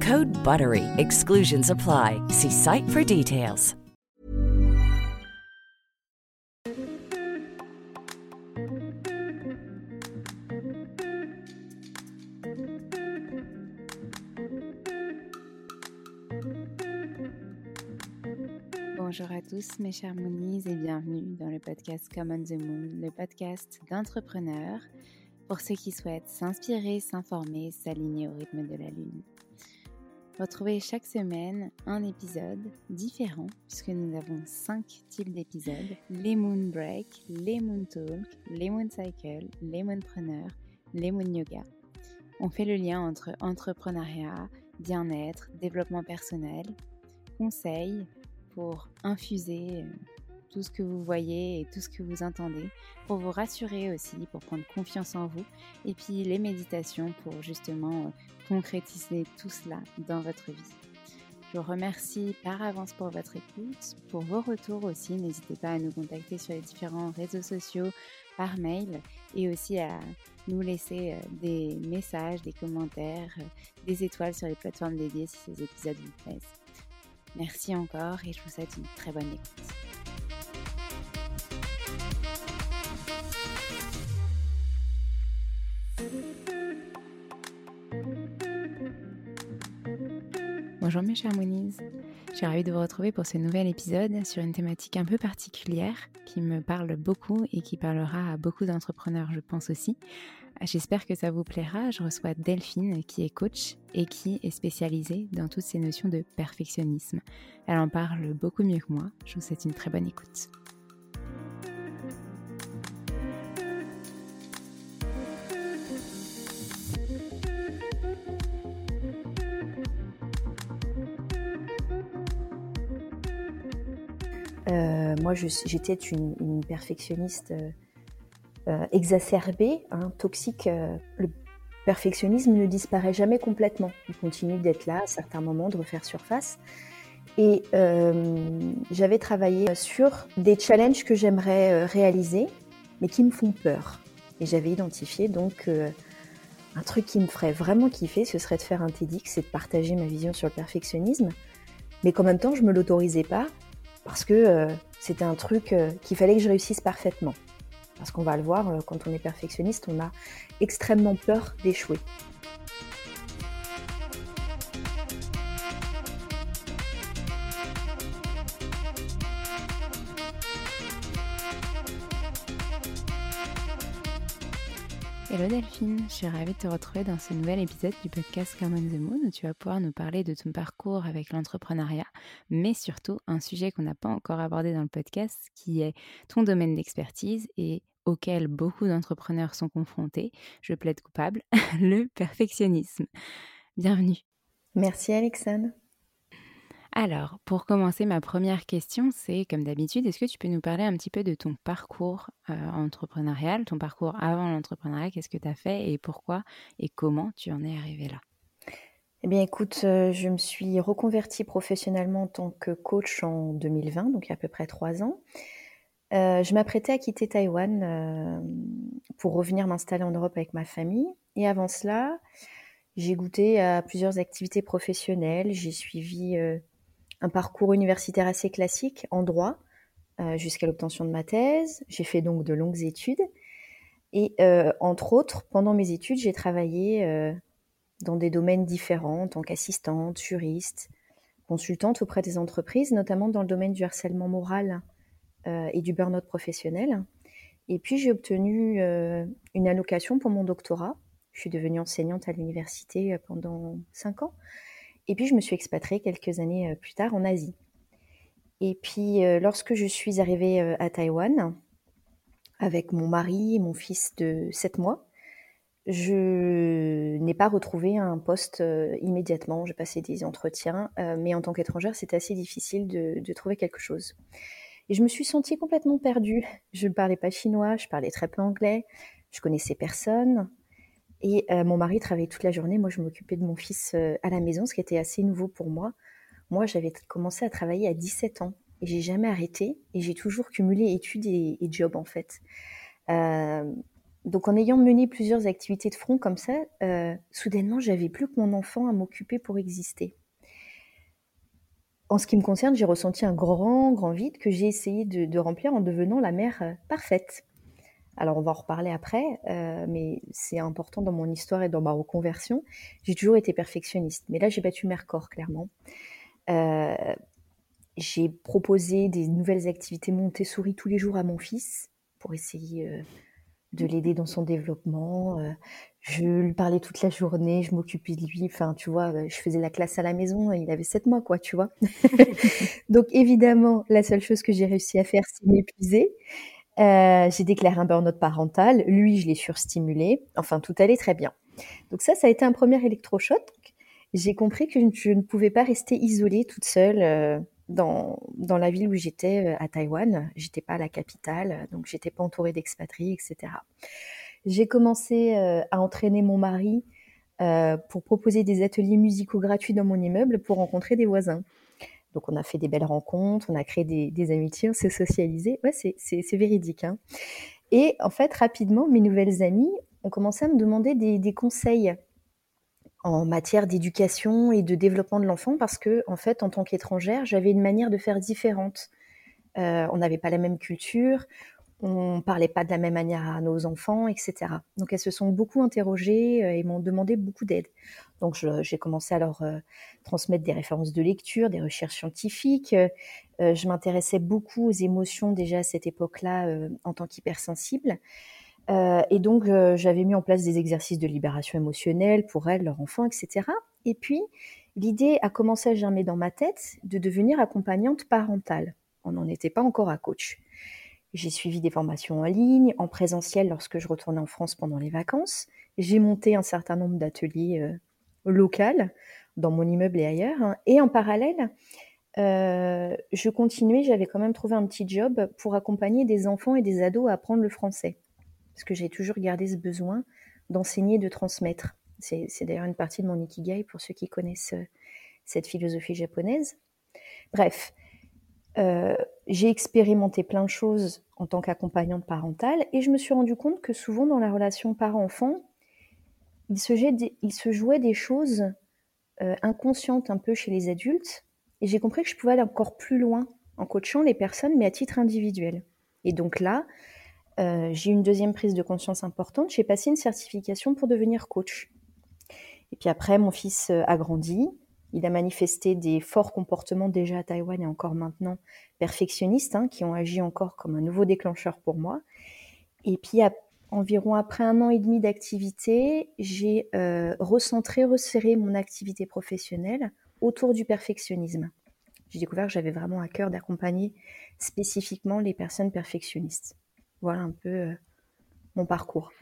Code BUTTERY. Exclusions apply. See site for details. Bonjour à tous mes chers Moonies et bienvenue dans le podcast Common the Moon, le podcast d'entrepreneurs pour ceux qui souhaitent s'inspirer, s'informer, s'aligner au rythme de la Lune. Retrouvez chaque semaine un épisode différent, puisque nous avons cinq types d'épisodes les Moon Break, les Moon Talk, les Moon Cycle, les Moonpreneurs, les Moon Yoga. On fait le lien entre entrepreneuriat, bien-être, développement personnel, conseils pour infuser euh, tout ce que vous voyez et tout ce que vous entendez, pour vous rassurer aussi, pour prendre confiance en vous, et puis les méditations pour justement euh, concrétiser tout cela dans votre vie. Je vous remercie par avance pour votre écoute, pour vos retours aussi. N'hésitez pas à nous contacter sur les différents réseaux sociaux, par mail et aussi à nous laisser euh, des messages, des commentaires, euh, des étoiles sur les plateformes dédiées si ces épisodes vous plaisent. Merci encore et je vous souhaite une très bonne écoute. Bonjour mes chers Moonies, je suis ravie de vous retrouver pour ce nouvel épisode sur une thématique un peu particulière qui me parle beaucoup et qui parlera à beaucoup d'entrepreneurs je pense aussi. J'espère que ça vous plaira, je reçois Delphine qui est coach et qui est spécialisée dans toutes ces notions de perfectionnisme. Elle en parle beaucoup mieux que moi, je vous souhaite une très bonne écoute. Moi, j'étais une, perfectionniste euh, euh, exacerbée, hein, toxique. le perfectionnisme ne disparaît jamais complètement. Il continue d'être là à certains moments, de refaire surface. Et j'avais travaillé sur des challenges que j'aimerais réaliser, mais qui me font peur. Et j'avais identifié donc un truc qui me ferait vraiment kiffer, ce serait de faire un TEDx c'est de partager ma vision sur le perfectionnisme. Mais qu'en même temps, je me l'autorisais pas parce que euh, c'était un truc euh, qu'il fallait que je réussisse parfaitement. Parce qu'on va le voir, euh, quand on est perfectionniste, on a extrêmement peur d'échouer. Hello Delphine, je suis ravie de te retrouver dans ce nouvel épisode du podcast Come on the Moon où tu vas pouvoir nous parler de ton parcours avec l'entrepreneuriat, mais surtout un sujet qu'on n'a pas encore abordé dans le podcast qui est ton domaine d'expertise et auquel beaucoup d'entrepreneurs sont confrontés, je plaide coupable, le perfectionnisme. Bienvenue. Merci Alexandre. Alors, pour commencer, ma première question, c'est comme d'habitude, est-ce que tu peux nous parler un petit peu de ton parcours euh, entrepreneurial, ton parcours avant l'entrepreneuriat, qu'est-ce que tu as fait et pourquoi et comment tu en es arrivé là? Eh bien, écoute, je me suis reconvertie professionnellement en tant que coach en 2020, donc il y a à peu près trois ans. je m'apprêtais à quitter Taïwan pour revenir m'installer en Europe avec ma famille. Et avant cela, j'ai goûté à plusieurs activités professionnelles. J'ai suivi un parcours universitaire assez classique en droit jusqu'à l'obtention de ma thèse. J'ai fait donc de longues études. Et entre autres, pendant mes études, j'ai travaillé dans des domaines différents en tant qu'assistante, juriste, consultante auprès des entreprises, notamment dans le domaine du harcèlement moral et du burn-out professionnel. Et puis j'ai obtenu une allocation pour mon doctorat je suis devenue enseignante à l'université euh, pendant cinq ans. Et puis, je me suis expatriée quelques années euh, plus tard en Asie. Et puis, euh, lorsque je suis arrivée à Taïwan, avec mon mari et mon fils de 7 mois, je n'ai pas retrouvé un poste immédiatement. J'ai passé des entretiens, mais en tant qu'étrangère, c'était assez difficile de, de, trouver quelque chose. Et je me suis sentie complètement perdue. Je ne parlais pas chinois, je parlais très peu anglais, je connaissais personne. Et euh, mon mari travaillait toute la journée. Moi, je m'occupais de mon fils euh, à la maison, ce qui était assez nouveau pour moi. Moi, j'avais commencé à travailler à 17 ans et j'ai jamais arrêté. Et j'ai toujours cumulé études et, et job, en fait. Euh, donc, en ayant mené plusieurs activités de front comme ça, soudainement, j'avais plus que mon enfant à m'occuper pour exister. En ce qui me concerne, j'ai ressenti un grand, grand vide que j'ai essayé de, de, remplir en devenant la mère parfaite. Alors on va en reparler après, euh, mais c'est important dans mon histoire et dans ma reconversion. J'ai toujours été perfectionniste, mais là j'ai battu mes records clairement. Euh, j'ai proposé des nouvelles activités Montessori tous les jours à mon fils pour essayer euh, de l'aider dans son développement. je lui parlais toute la journée, je m'occupais de lui. Enfin, tu vois, je faisais la classe à la maison. il avait sept mois, quoi, tu vois. Donc évidemment, la seule chose que j'ai réussi à faire, c'est m'épuiser. Euh, j'ai déclaré un burn-out parental. Lui, je l'ai surstimulé. Enfin, tout allait très bien. Donc ça, ça a été un premier électrochoc. J'ai compris que je ne pouvais pas rester isolée toute seule euh, dans, la ville où j'étais euh, à Taïwan. J'étais pas à la capitale, donc j'étais pas entourée d'expatriés, etc. J'ai commencé à entraîner mon mari pour proposer des ateliers musicaux gratuits dans mon immeuble pour rencontrer des voisins. Donc on a fait des belles rencontres, on a créé des, amitiés, on s'est socialisé. Ouais, c'est véridique. Hein. Et en fait, rapidement, mes nouvelles amies ont commencé à me demander des, conseils en matière d'éducation et de développement de l'enfant parce que, en fait, en tant qu'étrangère, j'avais une manière de faire différente. Euh, on n'avait pas la même culture, on parlait pas de la même manière à nos enfants, etc. Donc elles se sont beaucoup interrogées euh, et m'ont demandé beaucoup d'aide. Donc j'ai commencé à leur euh, transmettre des références de lecture, des recherches scientifiques. Euh, je m'intéressais beaucoup aux émotions déjà à cette époque-là en tant qu'hypersensible. et donc j'avais mis en place des exercices de libération émotionnelle pour elles, leurs enfants, etc. Et puis l'idée a commencé à germer dans ma tête de devenir accompagnante parentale. On n'en était pas encore à coach. J'ai suivi des formations en ligne, en présentiel lorsque je retournais en France pendant les vacances. J'ai monté un certain nombre d'ateliers euh, locaux dans mon immeuble et ailleurs. Hein. Et en parallèle, euh, je continuais, j'avais quand même trouvé un petit job pour accompagner des enfants et des ados à apprendre le français. Parce que j'ai toujours gardé ce besoin d'enseigner, de transmettre. C'est d'ailleurs une partie de mon ikigai pour ceux qui connaissent euh, cette philosophie japonaise. Bref, euh, j'ai expérimenté plein de choses en tant qu'accompagnante parentale et je me suis rendu compte que souvent dans la relation parent-enfant, il se, jouait des choses euh, inconscientes un peu chez les adultes et j'ai compris que je pouvais aller encore plus loin en coachant les personnes mais à titre individuel. Et donc là, euh, j'ai eu une deuxième prise de conscience importante, j'ai passé une certification pour devenir coach. Et puis après, mon fils a grandi, il a manifesté des forts comportements déjà à Taïwan et encore maintenant perfectionnistes, hein, qui ont agi encore comme un nouveau déclencheur pour moi. Et puis, environ après un an et demi d'activité, j'ai euh, recentré, resserré mon activité professionnelle autour du perfectionnisme. J'ai découvert que j'avais vraiment à cœur d'accompagner spécifiquement les personnes perfectionnistes. Voilà un peu euh, mon parcours.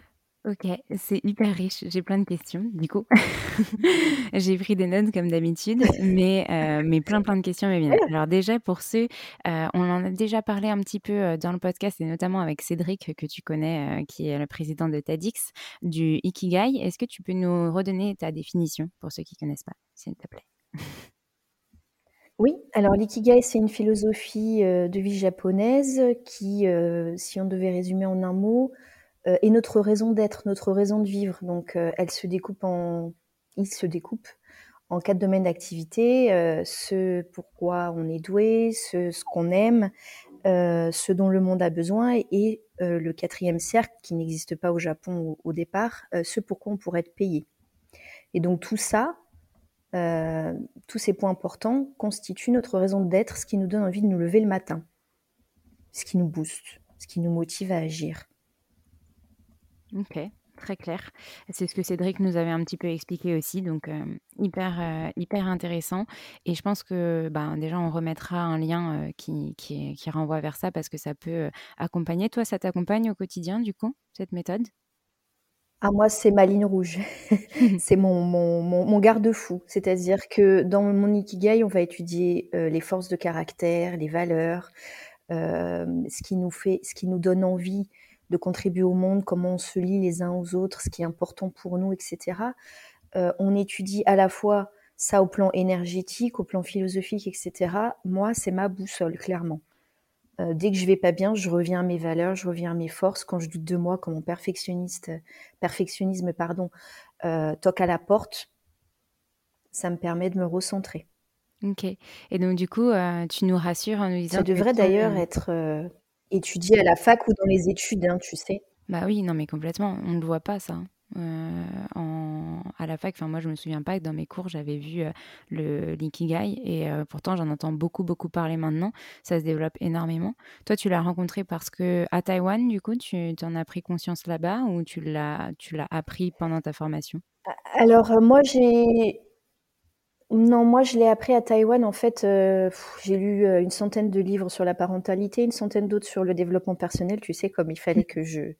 OK, c'est hyper riche. J'ai plein de questions, du coup. J'ai pris des notes comme d'habitude, mais heu, mais plein, plein de questions me viennent. Alors déjà pour ceux, heu, on en a déjà parlé un petit peu, heu, dans le podcast et notamment avec Cédric que tu connais, qui est le président de TEDx, du Ikigai. Est-ce que tu peux nous redonner ta définition pour ceux qui connaissent pas, s'il te plaît? Oui, alors l'ikigai, c'est une philosophie, de vie japonaise qui, si on devait résumer en un mot, euh, et notre raison d'être, notre raison de vivre. Donc, euh, elle se découpe en, il se découpe en quatre domaines d'activité euh, ce pourquoi on est doué, ce, ce qu'on aime, ce dont le monde a besoin, et le quatrième cercle qui n'existe pas au Japon au, départ, ce pourquoi on pourrait être payé. Et donc tout ça, tous ces points importants constituent notre raison d'être, ce qui nous donne envie de nous lever le matin, ce qui nous booste, ce qui nous motive à agir. OK, très clair. C'est ce que Cédric nous avait un petit peu expliqué aussi, donc hyper, hyper intéressant et je pense que, ben, déjà on remettra un lien, qui qui qui renvoie vers ça parce que ça peut, accompagner. Toi, ça t'accompagne au quotidien du coup, cette méthode? Ah moi, c'est ma ligne rouge. C'est mon mon mon garde-fou. C'est-à-dire que dans mon ikigai, on va étudier, les forces de caractère, les valeurs, ce qui nous fait ce qui nous donne envie de contribuer au monde, comment on se lie les uns aux autres, ce qui est important pour nous, etc. Euh, on étudie à la fois ça au plan énergétique, au plan philosophique, etc. Moi, c'est ma boussole, clairement. Euh, dès que je vais pas bien, je reviens à mes valeurs, je reviens à mes forces. Quand je doute de moi, quand mon perfectionniste, perfectionnisme pardon, euh, toque à la porte, ça me permet de me recentrer. Ok. Et donc du coup, tu nous rassures en nous disant. Ça devrait d'ailleurs être étudier à la fac ou dans les études, hein, tu sais. Bah oui, non, mais complètement. On ne le voit pas, ça. Hein. Euh, en, à la fac, enfin moi je me souviens pas que dans mes cours j'avais vu euh, le l'ikigai et euh, pourtant j'en entends beaucoup beaucoup parler maintenant. Ça se développe énormément. Toi tu l'as rencontré parce que à Taïwan du coup tu en as pris conscience là-bas ou tu l'as tu l'as appris pendant ta formation? Alors moi j'ai non, moi je l'ai appris à Taïwan. En fait, euh, j'ai lu euh, une centaine de livres sur la parentalité, une centaine d'autres sur le développement personnel. Tu sais, comme il fallait que je,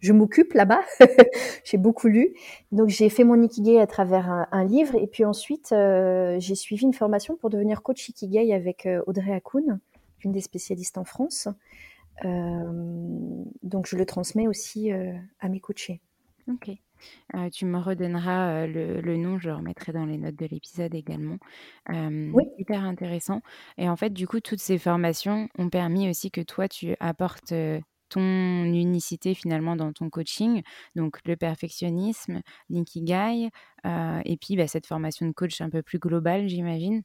je m'occupe là-bas. j'ai beaucoup lu. Donc j'ai fait mon Ikigai à travers un, livre. Et puis ensuite, euh, j'ai suivi une formation pour devenir coach Ikigai avec Audrey Hakoun, une des spécialistes en France. donc je le transmets aussi à mes coachés. Ok. Tu me redonneras, le nom, je le remettrai dans les notes de l'épisode également. Oui. hyper intéressant et en fait, du coup, toutes ces formations ont permis aussi que toi, tu apportes, ton unicité finalement dans ton coaching, donc le perfectionnisme, l'ikigai, euh, et puis bah, cette formation de coach un peu plus globale, j'imagine.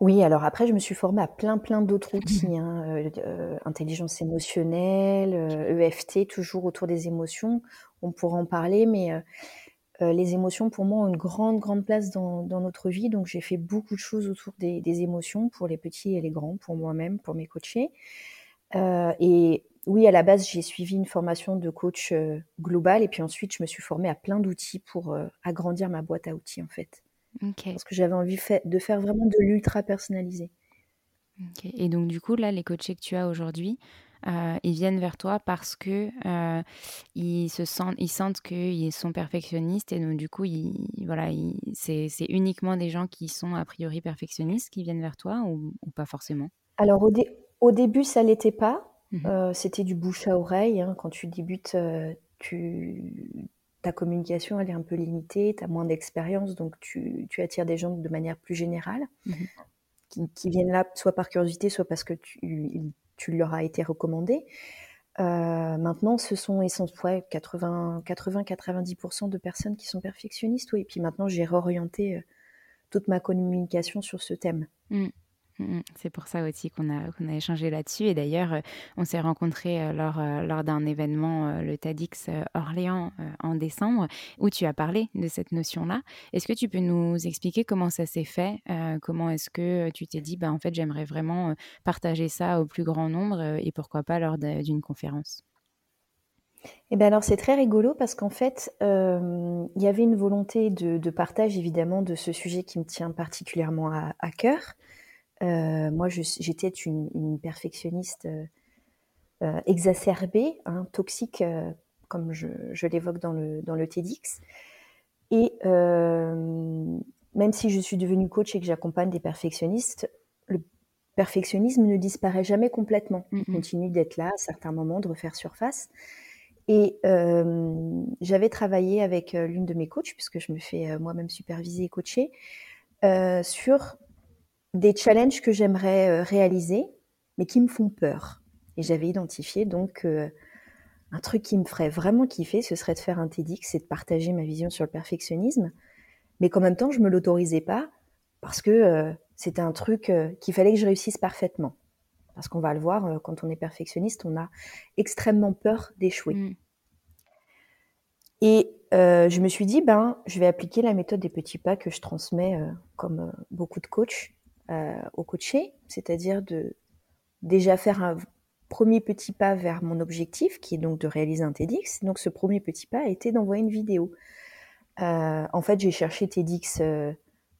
Oui, alors après, je me suis formée à plein plein d'autres outils, hein, euh, euh, intelligence émotionnelle, EFT, e toujours autour des émotions. On pourra en parler, mais les émotions pour moi ont une grande grande place dans, notre vie, donc j'ai fait beaucoup de choses autour des, des, émotions pour les petits et les grands, pour moi-même, pour mes coachés. et oui, à la base, j'ai suivi une formation de coach euh, global et puis ensuite, je me suis formée à plein d'outils pour euh, agrandir ma boîte à outils, en fait. Parce que j'avais envie de faire vraiment de l'ultra personnalisé. Et donc, du coup, là, les coachés que tu as aujourd'hui, euh, ils viennent vers toi parce que ils se sentent, ils sentent qu'ils sont perfectionnistes et donc du coup, voilà, c'est uniquement des gens qui sont a priori perfectionnistes qui viennent vers toi ou, pas forcément? Alors au, au début, ça l'était pas. Mmh euh, c'était du bouche à oreille, hein. Quand tu débutes, euh, tu ta communication, elle est un peu limitée, tu as moins d'expérience, donc tu tu attires des gens de manière plus générale, mmh qui viennent là soit par curiosité, soit parce que tu tu leur as été recommandé. Euh, maintenant, ce sont essentiellement 80-90% de personnes qui sont perfectionnistes, oui et puis maintenant j'ai réorienté, toute ma communication sur ce thème. Mmh. Mmh c'est pour ça aussi qu'on a, échangé là-dessus. Et d'ailleurs, euh, on s'est rencontrés euh, lors, euh, lors d'un événement, le TEDx Orléans, en décembre, où tu as parlé de cette notion-là. Est-ce que tu peux nous expliquer comment ça s'est fait Comment est-ce que tu t'es dit, bah, en fait, j'aimerais vraiment partager ça au plus grand nombre et pourquoi pas lors d'une conférence? Eh ben alors c'est très rigolo parce qu'en fait, il y avait une volonté de, partage évidemment de ce sujet qui me tient particulièrement à cœur. Euh, moi, j'étais une, une perfectionniste euh, euh, exacerbée, hein, toxique comme je, l'évoque dans le, dans le TEDx. Et même si je suis devenue coach et que j'accompagne des perfectionnistes, le perfectionnisme ne disparaît jamais complètement. Il continue d'être là à certains moments, de refaire surface. Et j'avais travaillé avec l'une de mes coachs, puisque je me fais moi-même superviser et coacher, sur des challenges que j'aimerais réaliser, mais qui me font peur. Et j'avais identifié donc un truc qui me ferait vraiment kiffer, ce serait de faire un TEDx et de partager ma vision sur le perfectionnisme, mais qu'en même temps, je me l'autorisais pas parce que c'était un truc qu'il fallait que je réussisse parfaitement. Parce qu'on va le voir, euh, quand on est perfectionniste, on a extrêmement peur d'échouer. Mm. Et euh, je me suis dit, ben, je vais appliquer la méthode des petits pas que je transmets, euh, comme beaucoup de coachs, aux coachés, c'est-à-dire de déjà faire un premier petit pas vers mon objectif, qui est donc de réaliser un TEDx. Donc ce premier petit pas a été d'envoyer une vidéo. en fait, j'ai cherché TEDx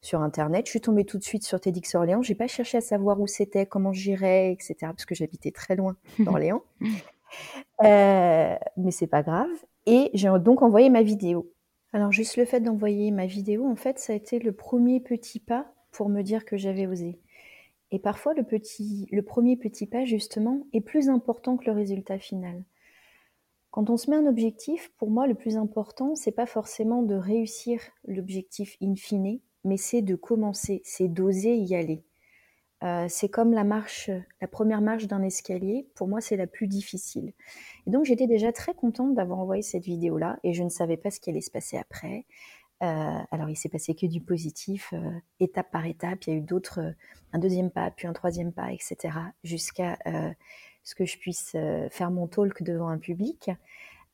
sur Internet. Je suis tombée tout de suite sur TEDx Orléans. J'ai pas cherché à savoir où c'était, comment j'irais, etc. Parce que j'habitais très loin d'Orléans. euh, mais c'est pas grave. Et j'ai donc envoyé ma vidéo. Alors juste le fait d'envoyer ma vidéo, en fait, ça a été le premier petit pas pour me dire que j'avais osé. Et parfois, le, petit, le premier petit pas, justement, est plus important que le résultat final. Quand on se met un objectif, pour moi, le plus important, c'est pas forcément de réussir l'objectif in fine, mais c'est de commencer, c'est d'oser y aller. Euh, c'est comme la marche, la première marche d'un escalier. Pour moi, c'est la plus difficile. Et donc, j'étais déjà très contente d'avoir envoyé cette vidéo-là, et je ne savais pas ce qui allait se passer après. Euh, alors, il s'est passé que du positif, euh, étape par étape. Il y a eu d'autres, un deuxième pas, puis un troisième pas, etc., jusqu'à ce que je puisse faire mon talk devant un public.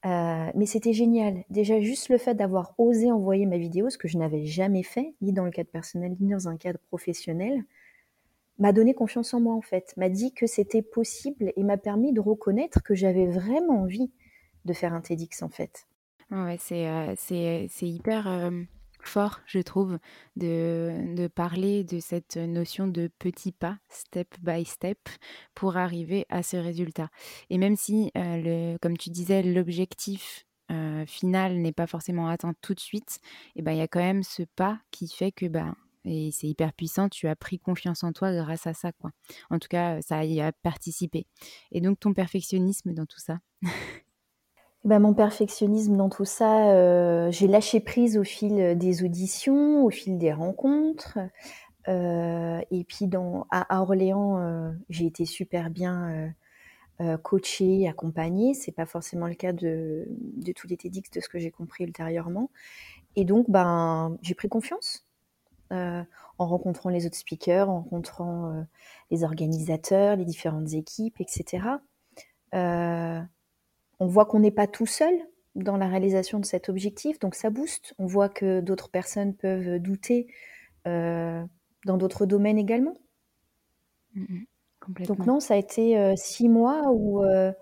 Euh, mais c'était génial. Déjà, juste le fait d'avoir osé envoyer ma vidéo, ce que je n'avais jamais fait, ni dans le cadre personnel, ni dans un cadre professionnel, m'a donné confiance en moi, en fait. M'a dit que c'était possible et m'a permis de reconnaître que j'avais vraiment envie de faire un TEDx, en fait. Ouais, c'est euh, hyper euh, fort, je trouve, de, parler de cette notion de petits pas, step by step, pour arriver à ce résultat. Et même si, euh, le, comme tu disais, l'objectif final n'est pas forcément atteint tout de suite, eh ben il y a quand même ce pas qui fait que bah, et c'est hyper puissant, tu as pris confiance en toi grâce à ça quoi. En tout cas, ça y a participé. Et donc ton perfectionnisme dans tout ça? Ben, mon perfectionnisme dans tout ça, euh, j'ai lâché prise au fil des auditions, au fil des rencontres. Euh, et puis dans, à, Orléans, euh, j'ai été super bien coachée, accompagnée. C'est pas forcément le cas de, de tous les TEDx de ce que j'ai compris ultérieurement. Et donc, ben, j'ai pris confiance en rencontrant les autres speakers, en rencontrant les organisateurs, les différentes équipes, etc on voit qu'on n'est pas tout seul dans la réalisation de cet objectif, donc ça booste. On voit que d'autres personnes peuvent douter euh, dans d'autres domaines également. Mm, mm, donc non, ça a été euh, six mois où euh,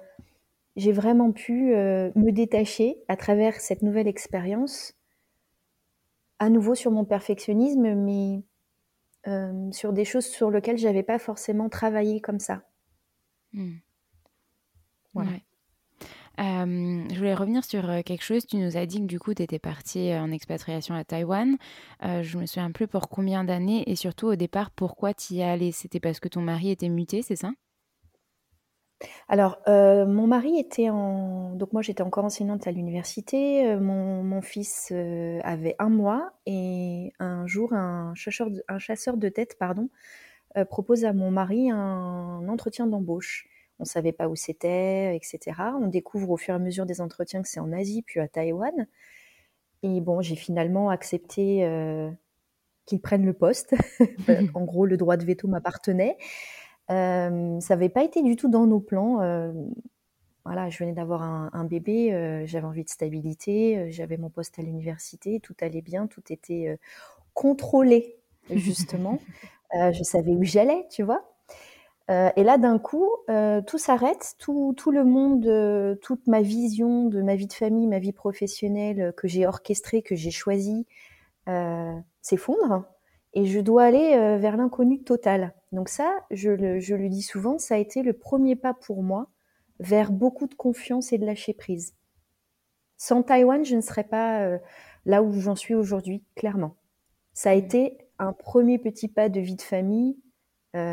j'ai vraiment pu me détacher à travers cette nouvelle expérience, à nouveau sur mon perfectionnisme, mais sur des choses sur lesquelles j'avais pas forcément travaillé comme ça. Mm. Voilà je voulais revenir sur quelque chose. Tu nous as dit que du coup, tu étais partie en expatriation à Taïwan. je me souviens plus pour combien d'années et surtout au départ, pourquoi tu y es allée? C'était parce que ton mari était muté, c'est ça? Alors, mon mari était en... Donc moi, j'étais encore enseignante à l'université. mon, fils avait un mois et un jour, un chasseur de, un chasseur de tête pardon, propose à mon mari un entretien d'embauche on ne savait pas où c'était, etc. On découvre au fur et à mesure des entretiens que c'est en Asie, puis à Taïwan. Et bon, j'ai finalement accepté euh, qu'ils prennent le poste. en gros, le droit de veto m'appartenait. Euh, ça n'avait pas été du tout dans nos plans. Euh, voilà, je venais d'avoir un, bébé, j'avais envie de stabilité, j'avais mon poste à l'université, tout allait bien, tout était contrôlé, justement. je savais où j'allais, tu vois. Euh, et là, d'un coup, euh, tout s'arrête, tout, le monde, euh, toute ma vision de ma vie de famille, ma vie professionnelle que j'ai orchestrée, que j'ai choisie, s'effondre. Et je dois aller vers l'inconnu total. Donc ça, je le, je le dis souvent, ça a été le premier pas pour moi vers beaucoup de confiance et de lâcher prise. Sans Taïwan, je ne serais pas là où j'en suis aujourd'hui, clairement. Ça a mmh. été un premier petit pas de vie de famille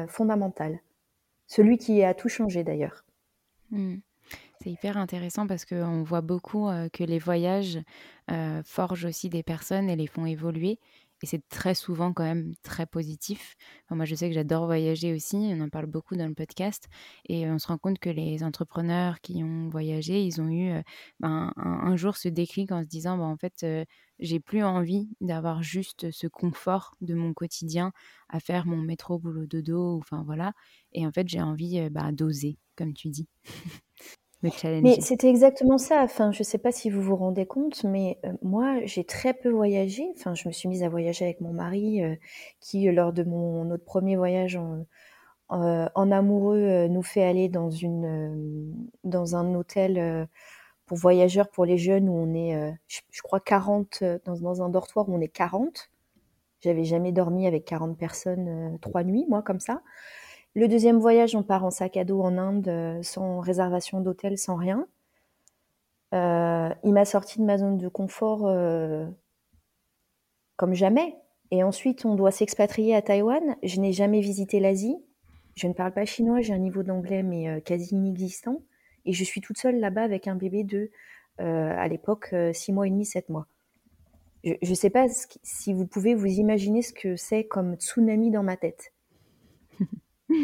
fondamental. Celui qui a tout changé d'ailleurs. Mmh. C'est hyper intéressant parce qu'on voit beaucoup que les voyages forgent aussi des personnes et les font évoluer. Et c'est très souvent quand même très positif. moi, je sais que j'adore voyager aussi, on en parle beaucoup dans le podcast. Et on se rend compte que les entrepreneurs qui ont voyagé, ils ont eu ben, un, jour ce déclic en se disant, ben, en fait, j'ai plus envie d'avoir juste ce confort de mon quotidien à faire mon métro, boulot, dodo, enfin voilà. Et en fait, j'ai envie bah, d'oser, comme tu dis. Mais c'était exactement ça. Enfin, je ne sais pas si vous vous rendez compte, mais euh, moi, j'ai très peu voyagé. Enfin, je me suis mise à voyager avec mon mari, euh, qui, euh, lors de mon notre premier voyage en, en amoureux, nous fait aller dans une dans un hôtel pour voyageurs pour les jeunes où on est, je, crois 40 dans, dans un dortoir où on est 40. J'avais jamais dormi avec 40 personnes trois nuits, moi, comme ça. Le deuxième voyage, on part en sac à dos en Inde, euh, sans réservation d'hôtel, sans rien. Euh, il m'a sorti de ma zone de confort euh, comme jamais. Et ensuite, on doit s'expatrier à Taïwan. Je n'ai jamais visité l'Asie. Je ne parle pas chinois, j'ai un niveau d'anglais mais quasi inexistant. Et je suis toute seule là-bas avec un bébé de, à l'époque, 6 mois et demi, 7 mois. Je ne sais pas si vous pouvez vous imaginer ce que c'est comme tsunami dans ma tête.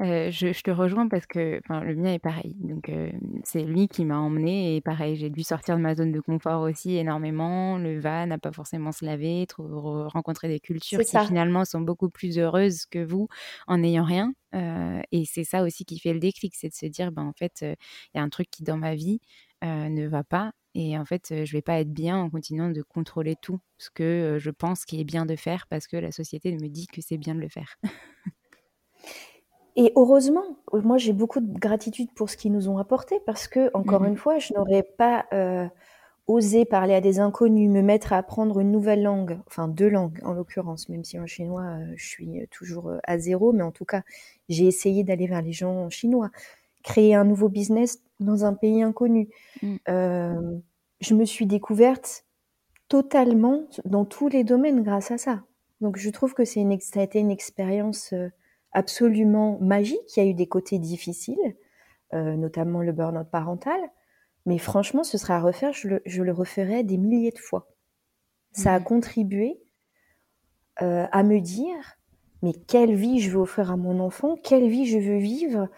Euh, je, te rejoins parce que le mien est pareil. Donc, euh, c'est lui qui m'a emmené et pareil, j'ai dû sortir de ma zone de confort aussi énormément. Le va n'a pas forcément se laver, rencontrer des cultures qui finalement sont beaucoup plus heureuses que vous en n'ayant rien. Euh, et c'est ça aussi qui fait le déclic, c'est de se dire, ben, en fait, il y a un truc qui dans ma vie ne va pas. Et en fait, je vais pas être bien en continuant de contrôler tout ce que je pense qu'il est bien de faire parce que la société me dit que c'est bien de le faire. Et heureusement, moi j'ai beaucoup de gratitude pour ce qu'ils nous ont apporté parce que, encore mmh une fois, je n'aurais pas euh, osé parler à des inconnus, me mettre à apprendre une nouvelle langue, enfin deux langues en l'occurrence, même si en chinois euh, je suis toujours euh, à zéro, mais en tout cas j'ai essayé d'aller vers les gens chinois, créer un nouveau business dans un pays inconnu. Mmh. je me suis découverte totalement dans tous les domaines grâce à ça. Donc je trouve que c'est une, ça a été une expérience absolument magique. Il y a eu des côtés difficiles, euh, notamment le burn-out parental. Mais franchement, ce sera à refaire, je le, je referai des milliers de fois. Ça a contribué euh, à me dire, mais quelle vie je veux offrir à mon enfant, quelle vie je veux vivre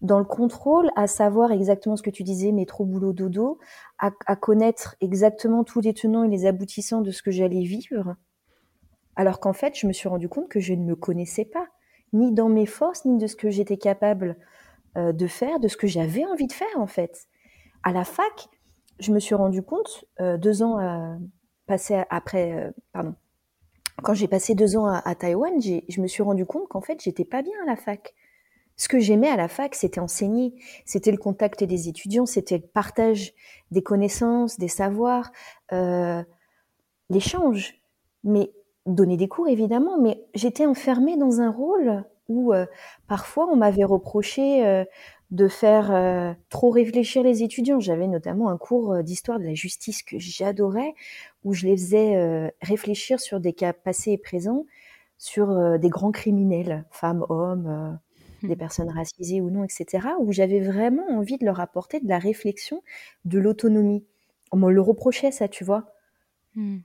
dans le contrôle, à savoir exactement ce que tu disais, métro, boulot, dodo, à, à connaître exactement tous les tenants et les aboutissants de ce que j'allais vivre. Alors qu'en fait, je me suis rendu compte que je ne me connaissais pas ni dans mes forces, ni de ce que j'étais capable euh, de faire, de ce que j'avais envie de faire en fait. À la fac, je me suis rendu compte, euh, deux ans euh, après, pardon, quand j'ai passé deux ans à, Taïwan, je me suis rendu compte qu'en fait, j'étais pas bien à la fac. Ce que j'aimais à la fac, c'était enseigner, c'était le contact des étudiants, c'était le partage des connaissances, des savoirs, l'échange. Mais donner des cours évidemment, mais j'étais enfermée dans un rôle où euh, parfois on m'avait reproché euh, de faire euh, trop réfléchir les étudiants. J'avais notamment un cours d'histoire de la justice que j'adorais, où je les faisais réfléchir sur des cas passés et présents, sur des grands criminels, femmes, hommes, des mmh. personnes racisées ou non, etc., où j'avais vraiment envie de leur apporter de la réflexion, de l'autonomie. On me le reprochait ça, tu vois. Mmh.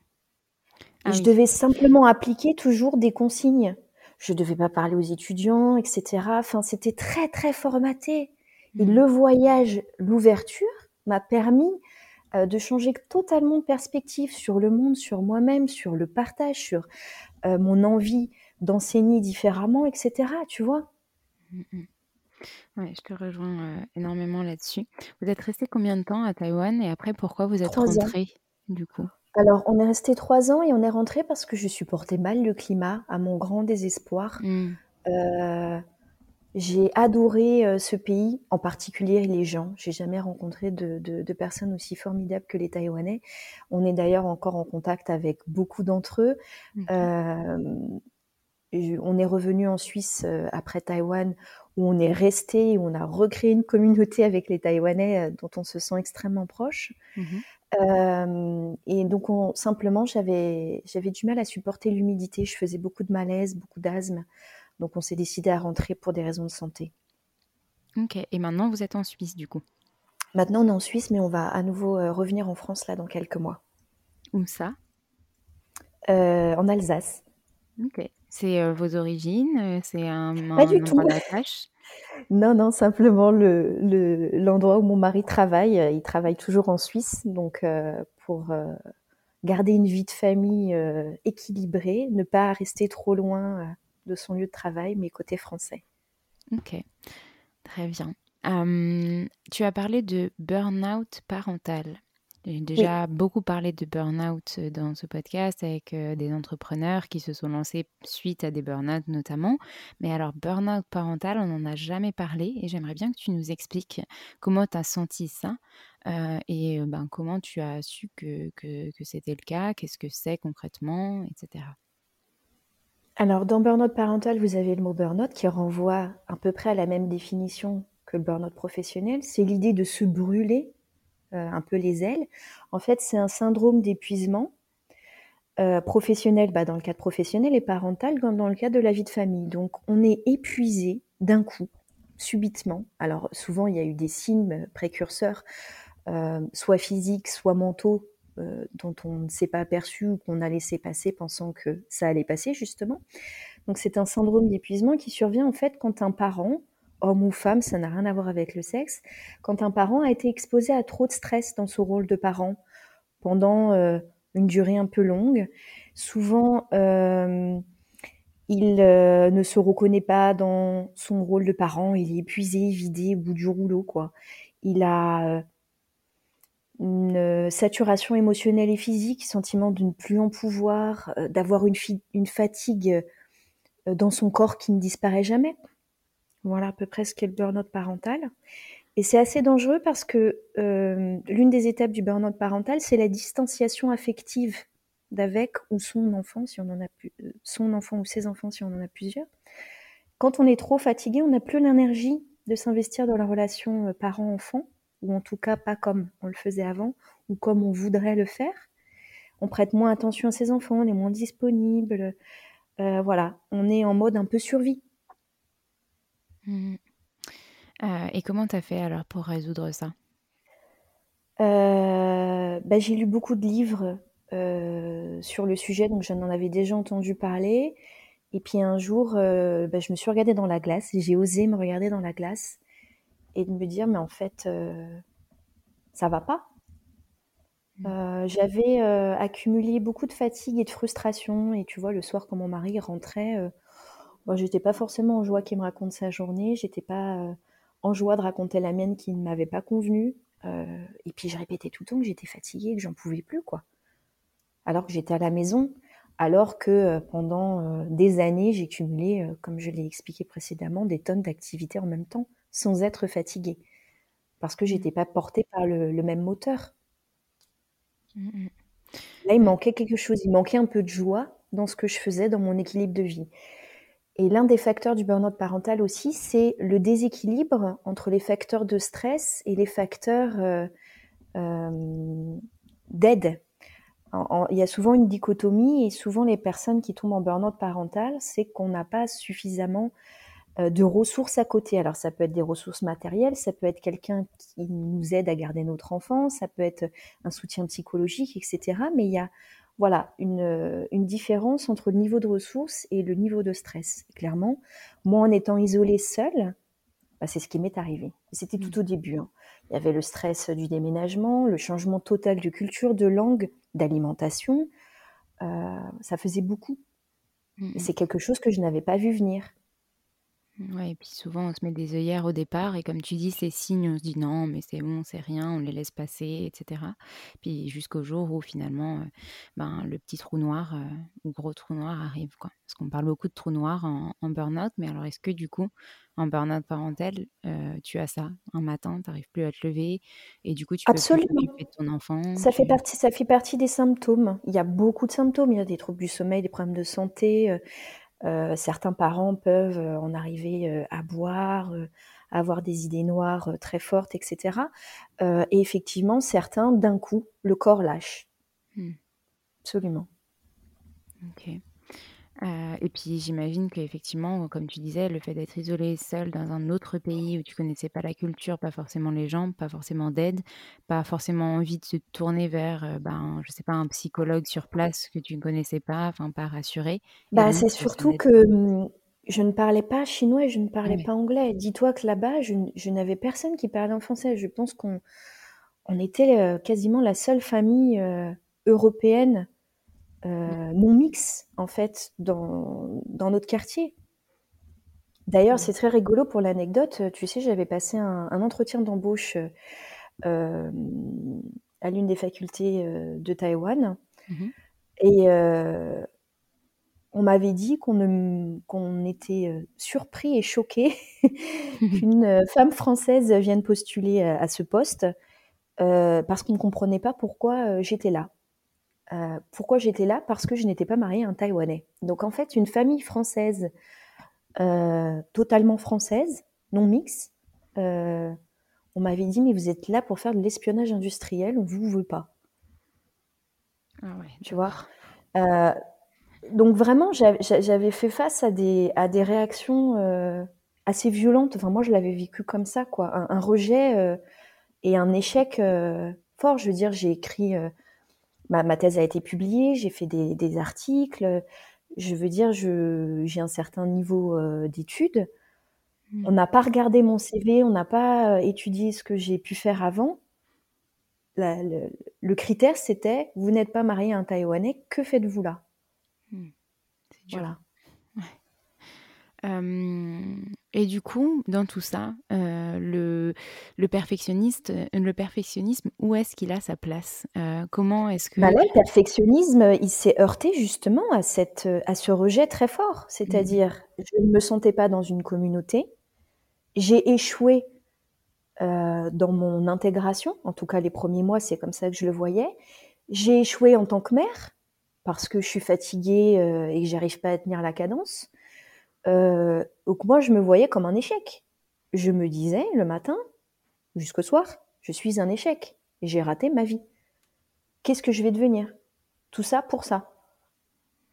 Ah je devais simplement appliquer toujours des consignes. Je ne devais pas parler aux étudiants, etc. Enfin, c'était très, très formaté. Et mmh. le voyage, l'ouverture m'a permis euh, de changer totalement de perspective sur le monde, sur moi-même, sur le partage, sur euh, mon envie d'enseigner différemment, etc. Tu vois mmh, mmh. Je te rejoins euh, énormément là-dessus. Vous êtes resté combien de temps à Taïwan et après pourquoi vous êtes rentré du coup? Alors, on est resté trois ans et on est rentré parce que je supportais mal le climat, à mon grand désespoir. Mmh. Euh, j'ai adoré euh, ce pays, en particulier les gens. J'ai jamais rencontré de, personnes aussi formidables que les Taïwanais. On est d'ailleurs encore en contact avec beaucoup d'entre eux. Euh, on est revenu en Suisse après Taïwan, où on est resté, où on a recréé une communauté avec les Taïwanais dont on se sent extrêmement proche. Mmh et donc simplement, j'avais du mal à supporter l'humidité. Je faisais beaucoup de malaise, beaucoup d'asthme. Donc on s'est décidé à rentrer pour des raisons de santé. OK et maintenant vous êtes en Suisse du coup? Maintenant on est en Suisse, mais on va à nouveau, revenir en France là dans quelques mois. Où ça? en Alsace. OK. C'est, vos origines? c'est un Pas du tout. Non, non, simplement le l'endroit où mon mari travaille, il travaille toujours en Suisse, donc pour, garder une vie de famille, équilibrée, ne pas rester trop loin, de son lieu de travail, mais côté français. OK, très bien. tu as parlé de burn-out parental. J'ai déjà beaucoup parlé de burn-out dans ce podcast avec des entrepreneurs qui se sont lancés suite à des burn-out notamment. Mais alors, burn-out parental, on n'en a jamais parlé et j'aimerais bien que tu nous expliques comment tu as senti ça et ben, comment tu as su que, que, que c'était le cas, qu'est-ce que c'est concrètement, etc. Alors, dans burn-out parental, vous avez le mot burn-out qui renvoie à peu près à la même définition que le burn-out professionnel. C'est l'idée de se brûler euh, un peu les ailes. En fait, c'est un syndrome d'épuisement euh, professionnel, bah, dans le cadre professionnel, et parental dans le cadre de la vie de famille. Donc, on est épuisé d'un coup, subitement. Alors, souvent, il y a eu des signes précurseurs, euh, soit physiques, soit mentaux, dont on ne s'est pas aperçu ou qu'on a laissé passer pensant que ça allait passer, justement. Donc, c'est un syndrome d'épuisement qui survient, en fait, quand un parent homme ou femme, ça n'a rien à voir avec le sexe, quand un parent a été exposé à trop de stress dans son rôle de parent pendant euh, une durée un peu longue, souvent euh, il euh, ne se reconnaît pas dans son rôle de parent, il est épuisé, vidé au bout du rouleau, quoi. Il a une saturation émotionnelle et physique, sentiment de ne plus en pouvoir, d'avoir une, une fatigue dans son corps qui ne disparaît jamais. Voilà à peu près ce qu'est le burn-out parental. Et c'est assez dangereux parce que euh, l'une des étapes du burn-out parental, c'est la distanciation affective d'avec ou son enfant, si on en a euh, son enfant ou ses enfants, si on en a plusieurs. Quand on est trop fatigué, on n'a plus l'énergie de s'investir dans la relation euh, parent-enfant, ou en tout cas pas comme on le faisait avant, ou comme on voudrait le faire. On prête moins attention à ses enfants, on est moins disponible. voilà, on est en mode un peu survie. Mmh euh, et comment tu as fait alors pour résoudre ça? Euh, bah, j'ai lu beaucoup de livres, euh, sur le sujet, donc j'en avais déjà entendu parler et puis un jour, bah, je me suis regardée dans la glace et j'ai osé me regarder dans la glace et de me dire: «Mais en fait, ça va pas». Mmh. j'avais, accumulé beaucoup de fatigue et de frustration et tu vois, le soir quand mon mari rentrait, moi, j'étais pas forcément en joie qu'il me raconte sa journée, j'étais pas euh, en joie de raconter la mienne qui ne m'avait pas convenu. Euh, et puis je répétais tout le temps que j'étais fatiguée, que j'en pouvais plus, quoi. Alors que j'étais à la maison, alors que euh, pendant des années, j'ai cumulé, comme je l'ai expliqué précédemment, des tonnes d'activités en même temps, sans être fatiguée, parce que j'étais pas portée par le, même moteur. Mmh, mmh. Là, il manquait quelque chose, il manquait un peu de joie dans ce que je faisais, dans mon équilibre de vie. Et l'un des facteurs du burn-out parental aussi, c'est le déséquilibre entre les facteurs de stress et les facteurs euh, euh, d'aide. Il y a souvent une dichotomie et souvent les personnes qui tombent en burn-out parental, c'est qu'on n'a pas suffisamment euh, de ressources à côté. Alors ça peut être des ressources matérielles, ça peut être quelqu'un qui nous aide à garder notre enfant, ça peut être un soutien psychologique, etc. Mais il y a voilà, une, une, différence entre le niveau de ressources et le niveau de stress. Clairement, moi, en étant isolée seule, bah, c'est ce qui m'est arrivé. C'était tout mmh. au début. Hein. Il y avait le stress du déménagement, le changement total de culture, de langue, d'alimentation. Euh, ça faisait beaucoup. Mmh, c'est quelque chose que je n'avais pas vu venir. Ouais et puis souvent on se met des œillères au départ et comme tu dis, ces signes, on se dit: «Non, mais c'est bon, c'est rien», on les laisse passer etc. Puis jusqu'au jour où finalement, euh, ben, le petit trou noir, euh, ou gros trou noir arrive, quoi. Parce qu'on parle beaucoup de trou noir en en burn-out, mais alors est-ce que du coup, en burn-out parental, euh, tu as ça? Un matin, tu n'arrives plus à te lever et du coup tu peux plus t'occuper de ton enfant, Ça fait partie ça fait partie des symptômes. Il y a beaucoup de symptômes. Il y a des troubles du sommeil, des problèmes de santé, certains parents peuvent en arriver à boire, à avoir des idées noires très fortes, etc. et effectivement, certains, d'un coup, le corps lâche. Mmh. Absolument. Ok. Et puis j'imagine qu'effectivement, comme tu disais, le fait d'être isolé seul dans un autre pays où tu connaissais pas la culture, pas forcément les gens, pas forcément d'aide, pas forcément envie de se tourner vers, ben, je sais pas, un psychologue sur place que tu ne connaissais pas, enfin pas rassuré. Bah, c'est surtout que hum, je ne parlais pas chinois et je ne parlais pas anglais. Dis-toi que là-bas, je, n'avais personne qui parlait en français. Je pense qu'on on était quasiment la seule famille européenne euh, non mix en fait dans, dans notre quartier. D'ailleurs, c'est très rigolo pour l'anecdote. Tu sais, j'avais passé un, entretien d'embauche euh, à l'une des facultés euh, de Taïwan. Mmh Et on m'avait dit qu'on qu'on était surpris et choqué qu'une femme française vienne postuler à, ce poste parce qu'on ne comprenait pas pourquoi j'étais là. Euh, pourquoi j'étais là? Parce que je n'étais pas mariée à un Taïwanais. Donc en fait, une famille française, euh, totalement française, non mix, euh, on m'avait dit, mais vous êtes là pour faire de l'espionnage industriel, on ne vous veut pas. Ah ouais, tu vois? Donc vraiment, j'avais fait face à des, à des réactions assez violentes. Enfin, moi, je l'avais vécu comme ça, quoi. Un, un rejet et un échec fort. Je veux dire, j'ai écrit ma, thèse a été publiée, j'ai fait des, articles. Je veux dire, j'ai un certain niveau euh, d'études. Hmm. On n'a pas regardé mon CV, on n'a pas euh, étudié ce que j'ai pu faire avant. le, critère, c'était vous n'êtes pas marié à un Taïwanais, que faites-vous là? Hmm. Voilà et du coup, dans tout ça, le, le, perfectionniste, le perfectionnisme, où est-ce qu'il a sa place? Comment est-ce que... Bah le perfectionnisme, il s'est heurté justement à, cette, à ce rejet très fort. Mmh. C'est-à-dire, je ne me sentais pas dans une communauté. J'ai échoué dans mon intégration. En tout cas, les premiers mois, c'est comme ça que je le voyais. J'ai échoué en tant que mère parce que je suis fatiguée et que j'arrive pas à tenir la cadence. Euh, donc moi, je me voyais comme un échec. Je me disais le matin jusqu'au soir, je suis un échec. J'ai raté ma vie. Qu'est-ce que je vais devenir? Tout ça pour ça.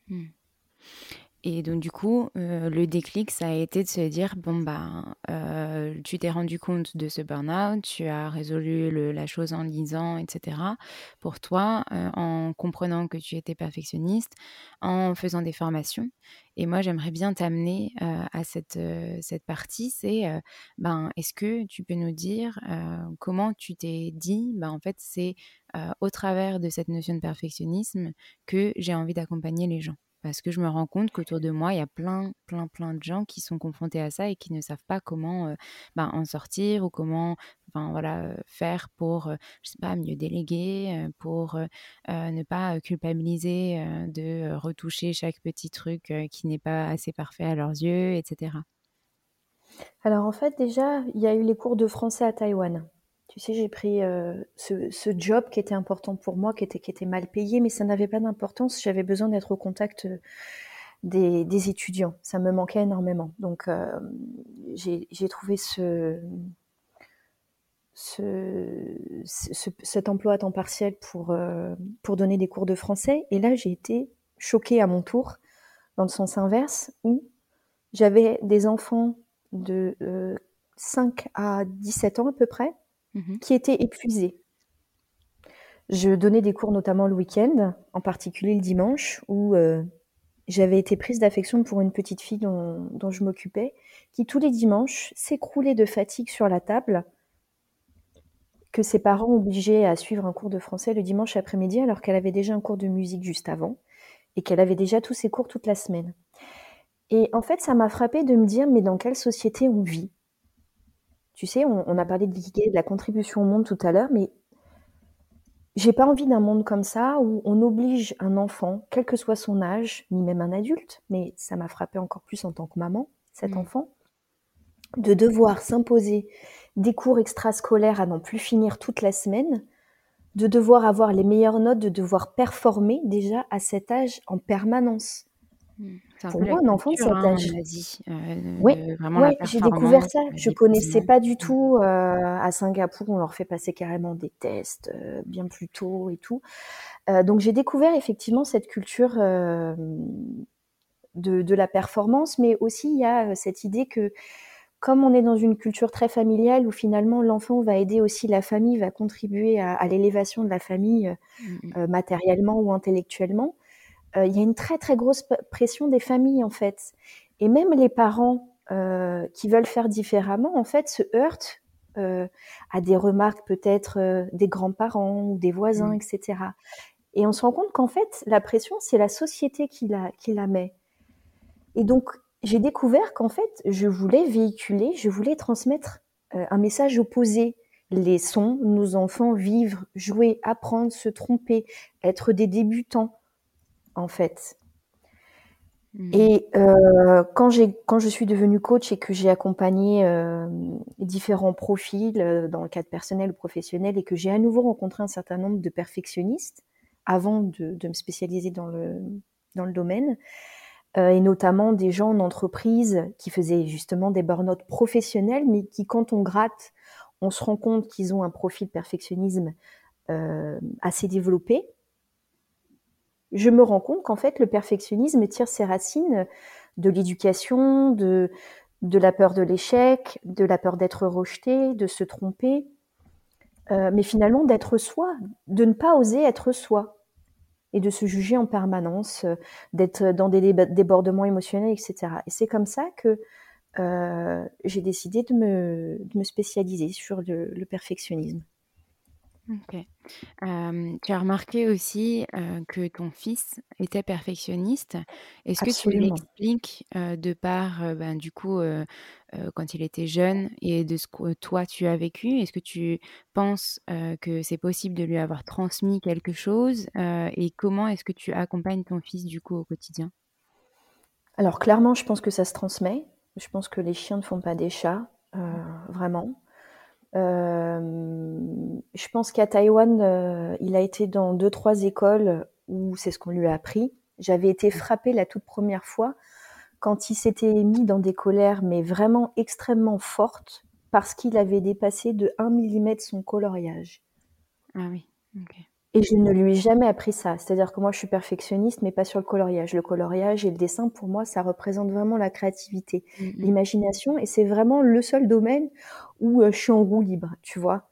Hmm. Et donc, du coup, euh, le déclic, ça a été de se dire bon, bah, tu t'es rendu compte de ce burn-out, tu as résolu la chose en lisant, etc. Pour toi, euh, en comprenant que tu étais perfectionniste, en faisant des formations. Et moi, j'aimerais bien t'amener à cette, cette partie c'est ben, est-ce que tu peux nous dire comment tu t'es dit ben, en fait, c'est au travers de cette notion de perfectionnisme que j'ai envie d'accompagner les gens? Parce que je me rends compte qu'autour de moi, il y a plein, plein, plein de gens qui sont confrontés à ça et qui ne savent pas comment euh, ben, en sortir ou comment euh, faire pour, euh, je sais pas, mieux déléguer, pour ne pas culpabiliser de retoucher chaque petit truc qui n'est pas assez parfait à leurs yeux, etc. Alors en fait, déjà, il y a eu les cours de français à Taïwan. Tu sais, j'ai pris euh, ce, job qui était important pour moi, qui était, mal payé, mais ça n'avait pas d'importance. J'avais besoin d'être au contact euh, des, étudiants. Ça me manquait énormément. Donc, euh, j'ai trouvé ce, cet emploi à temps partiel pour, pour donner des cours de français. Et là, j'ai été choquée à mon tour, dans le sens inverse, où j'avais des enfants de 5 à 17 ans à peu près, Mmh qui était épuisé. Je donnais des cours notamment le week-end, en particulier le dimanche, où euh, j'avais été prise d'affection pour une petite fille dont, je m'occupais, qui tous les dimanches s'écroulait de fatigue sur la table, que ses parents obligeaient à suivre un cours de français le dimanche après-midi alors qu'elle avait déjà un cours de musique juste avant et qu'elle avait déjà tous ses cours toute la semaine. Et en fait, ça m'a frappé de me dire, mais dans quelle société on vit? Tu sais, on, a parlé de de la contribution au monde tout à l'heure, mais j'ai pas envie d'un monde comme ça où on oblige un enfant, quel que soit son âge, ni même un adulte, mais ça m'a frappé encore plus en tant que maman, cet mmh. enfant, de devoir s'imposer des cours extrascolaires à n'en plus finir toute la semaine, de devoir avoir les meilleures notes, de devoir performer déjà à cet âge en permanence. Mmh. Pour moi, un enfant de cet hein, âge. euh, Oui, vraiment la j'ai découvert ça. Je connaissais pas du Mmh. tout. euh, à Singapour, on leur fait passer carrément des tests euh, bien plus tôt et tout. Euh, donc j'ai découvert effectivement cette culture euh, de, de la performance, mais aussi il y a euh, cette idée que comme on est dans une culture très familiale où finalement l'enfant va aider aussi la famille, va contribuer à, à l'élévation de la famille euh, Mmh euh, matériellement ou intellectuellement, euh, il y a une très très grosse pression des familles en fait. Et même les parents euh, qui veulent faire différemment, en fait, se heurtent euh, à des remarques peut-être euh, des grands-parents ou des voisins, Mm. etc. Et on se rend compte qu'en fait, la pression, c'est la société qui la, qui la met. Et donc, j'ai découvert qu'en fait, je voulais véhiculer, je voulais transmettre euh, un message opposé. Laissons nos enfants vivre, jouer, apprendre, se tromper, être des débutants, en fait. Mhm. Et euh, quand, quand je suis devenue coach et que j'ai accompagné euh, différents profils euh, dans le cadre personnel ou professionnel et que j'ai à nouveau rencontré un certain nombre de perfectionnistes avant de, de me spécialiser dans le, dans le domaine, et notamment des gens en entreprise qui faisaient justement des burn-out professionnels, mais qui, quand on gratte, on se rend compte qu'ils ont un profil perfectionnisme assez développé. Je me rends compte qu'en fait, le perfectionnisme tire ses racines de l'éducation, de, la peur de l'échec, de la peur d'être rejeté, de se tromper, euh, mais finalement d'être soi, de ne pas oser être soi et de se juger en permanence, euh, d'être dans des débordements émotionnels, etc. Et c'est comme ça que euh, j'ai décidé de me, spécialiser sur le perfectionnisme. Ok. Tu as remarqué aussi que ton fils était perfectionniste. Est-ce que tu Absolument. l'expliques de par, ben, du coup, quand il était jeune et de ce que toi tu as vécu? Est-ce que tu penses que c'est possible de lui avoir transmis quelque chose? Et comment est-ce que tu accompagnes ton fils, du coup, au quotidien? Alors clairement, je pense que ça se transmet. Je pense que les chiens ne font pas des chats, vraiment. Euh, je pense qu'à Taïwan, euh, il a été dans deux, trois écoles où c'est ce qu'on lui a appris. J'avais été frappée la toute première fois quand il s'était mis dans des colères, mais vraiment extrêmement fortes, parce qu'il avait dépassé de 1 mm son coloriage. Ah oui, ok. Et je ne lui ai jamais appris ça. C'est-à-dire que moi, je suis perfectionniste, mais pas sur le coloriage. Le coloriage et le dessin, pour moi, ça représente vraiment la créativité, Mm, mm. l'imagination, et c'est vraiment le seul domaine où euh, je suis en roue libre, tu vois.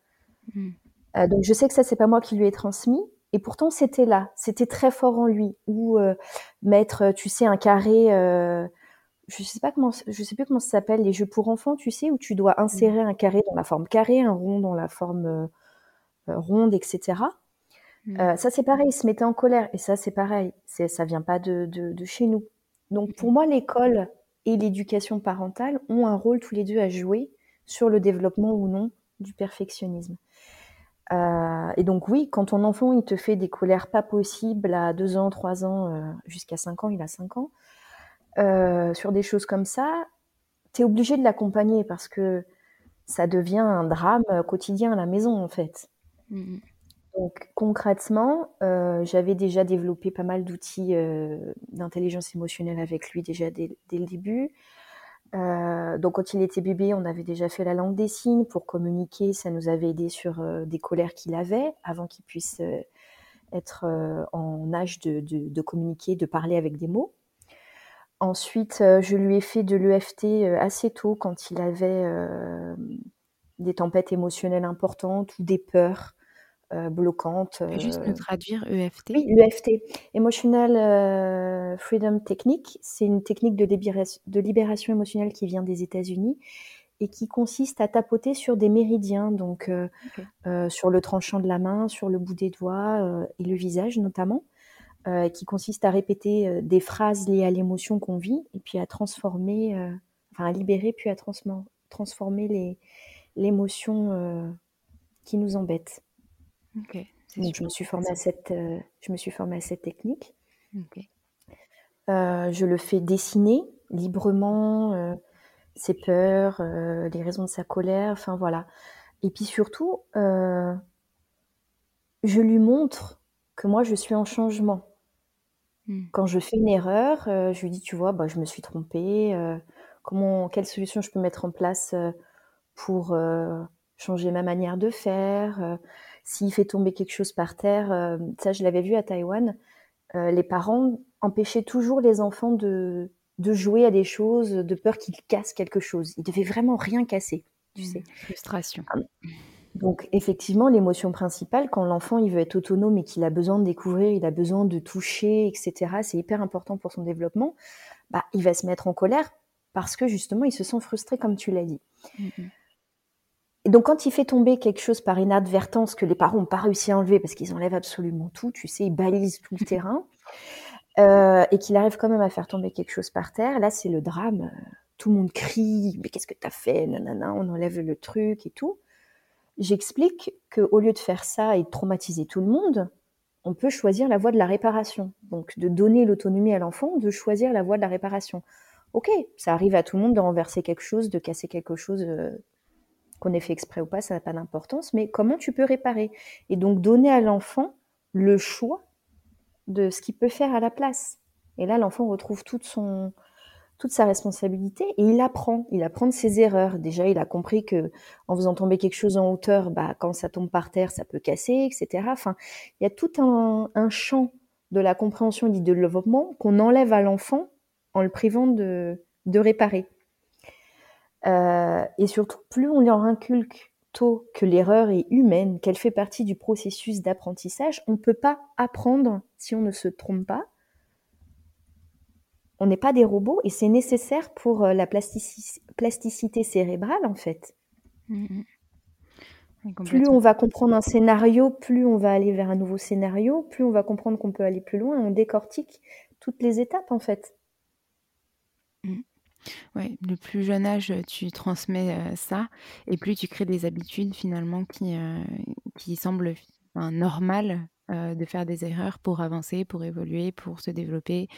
Mm. Euh, donc je sais que ça, c'est pas moi qui lui ai transmis, et pourtant c'était là, c'était très fort en lui. Ou euh, mettre, tu sais, un carré. je sais pas comment, je sais plus comment ça s'appelle les jeux pour enfants, tu sais, où tu dois insérer un carré dans la forme carré, un rond dans la forme ronde, etc. Mm. Euh, ça c'est pareil, il se mettait en colère et ça c'est pareil, c'est ça vient pas de, de, de chez nous. Donc pour moi l'école et l'éducation parentale ont un rôle tous les deux à jouer sur le développement ou non du perfectionnisme. Euh, et donc oui, quand ton enfant il te fait des colères pas possibles à 2 ans, 3 ans, euh, jusqu'à 5 ans, il a 5 ans, euh, sur des choses comme ça, tu es obligé de l'accompagner parce que ça devient un drame quotidien à la maison en fait. Mm, mm. Donc concrètement, euh, j'avais déjà développé pas mal d'outils euh, d'intelligence émotionnelle avec lui déjà dès, le début. Euh, donc quand il était bébé, on avait déjà fait la langue des signes pour communiquer. Ça nous avait aidé sur des colères qu'il avait avant qu'il puisse être en âge de, de- communiquer, de parler avec des mots. Ensuite, je lui ai fait de l'EFT assez tôt quand il avait des tempêtes émotionnelles importantes ou des peurs bloquantes. Tu peux juste euh, nous traduire E EFT? oui, l'EFT, Emotional euh, Freedom Technique, c'est une technique de libération, de libération émotionnelle qui vient des États-Unis et qui consiste à tapoter sur des méridiens, donc euh, euh, sur le tranchant de la main, sur le bout des doigts euh, et le visage notamment, euh, qui consiste à répéter euh, des phrases liées à l'émotion qu'on vit et puis à transformer, euh, enfin à libérer puis à transformer l'émotion euh, qui nous embête. Donc je super me suis formée à intéressant. cette, euh, je me suis formée à cette technique. Euh, je le fais dessiner librement, euh, ses peurs, les raisons de sa colère, enfin voilà. Et puis surtout, je lui montre que moi je suis en changement. Mmh. Quand je fais une erreur, je lui dis: «Tu vois, bah, je me suis trompée, comment quelle solution je peux mettre en place, pour, changer ma manière de faire?» S'il fait tomber quelque chose par terre, ça je l'avais vu à Taïwan, les parents empêchaient toujours les enfants de de jouer à des choses, de peur qu'ils cassent quelque chose. Ils devaient vraiment rien casser, tu sais? Frustration. Ah, donc effectivement, l'émotion principale, quand l'enfant il veut être autonome et qu'il a besoin de découvrir, il a besoin de toucher, etc., c'est hyper important pour son développement, bah, il va se mettre en colère parce que justement, il se sent frustré, comme tu l'as dit. Mmh et donc, quand il fait tomber quelque chose par inadvertance que les parents n'ont pas réussi à enlever parce qu'ils enlèvent absolument tout, tu sais, ils balisent tout le terrain, euh, et qu'il arrive quand même à faire tomber quelque chose par terre, là, c'est le drame. Tout le monde crie, mais qu'est-ce que tu as fait? Nanana, on enlève le truc et tout. J'explique qu'au lieu de faire ça et de traumatiser tout le monde, on peut choisir la voie de la réparation. Donc, de donner l'autonomie à l'enfant, de choisir la voie de la réparation. Ok, ça arrive à tout le monde de renverser quelque chose, de casser quelque chose euh, qu'on ait fait exprès ou pas, ça n'a pas d'importance, mais comment tu peux réparer Et donc donner à l'enfant le choix de ce qu'il peut faire à la place. Et là, l'enfant retrouve toute, sa responsabilité et il apprend. Il apprend de ses erreurs. Déjà, il a compris que en faisant tomber quelque chose en hauteur, bah, quand ça tombe par terre, ça peut casser, etc. Enfin, il y a tout un, champ de la compréhension et du développement qu'on enlève à l'enfant en le privant de réparer. Euh, et surtout, plus on leur inculque tôt que l'erreur est humaine, qu'elle fait partie du processus d'apprentissage, on ne peut pas apprendre si on ne se trompe pas. On n'est pas des robots et c'est nécessaire pour euh, la plasticité cérébrale en fait. Mmh plus on va comprendre un scénario, plus on va aller vers un nouveau scénario, plus on va comprendre qu'on peut aller plus loin. On décortique toutes les étapes en fait. Mmh. Ouais, le plus jeune âge, tu transmets ça, et plus tu crées des habitudes finalement qui, qui semblent normales de faire des erreurs pour avancer, pour évoluer, pour se développer.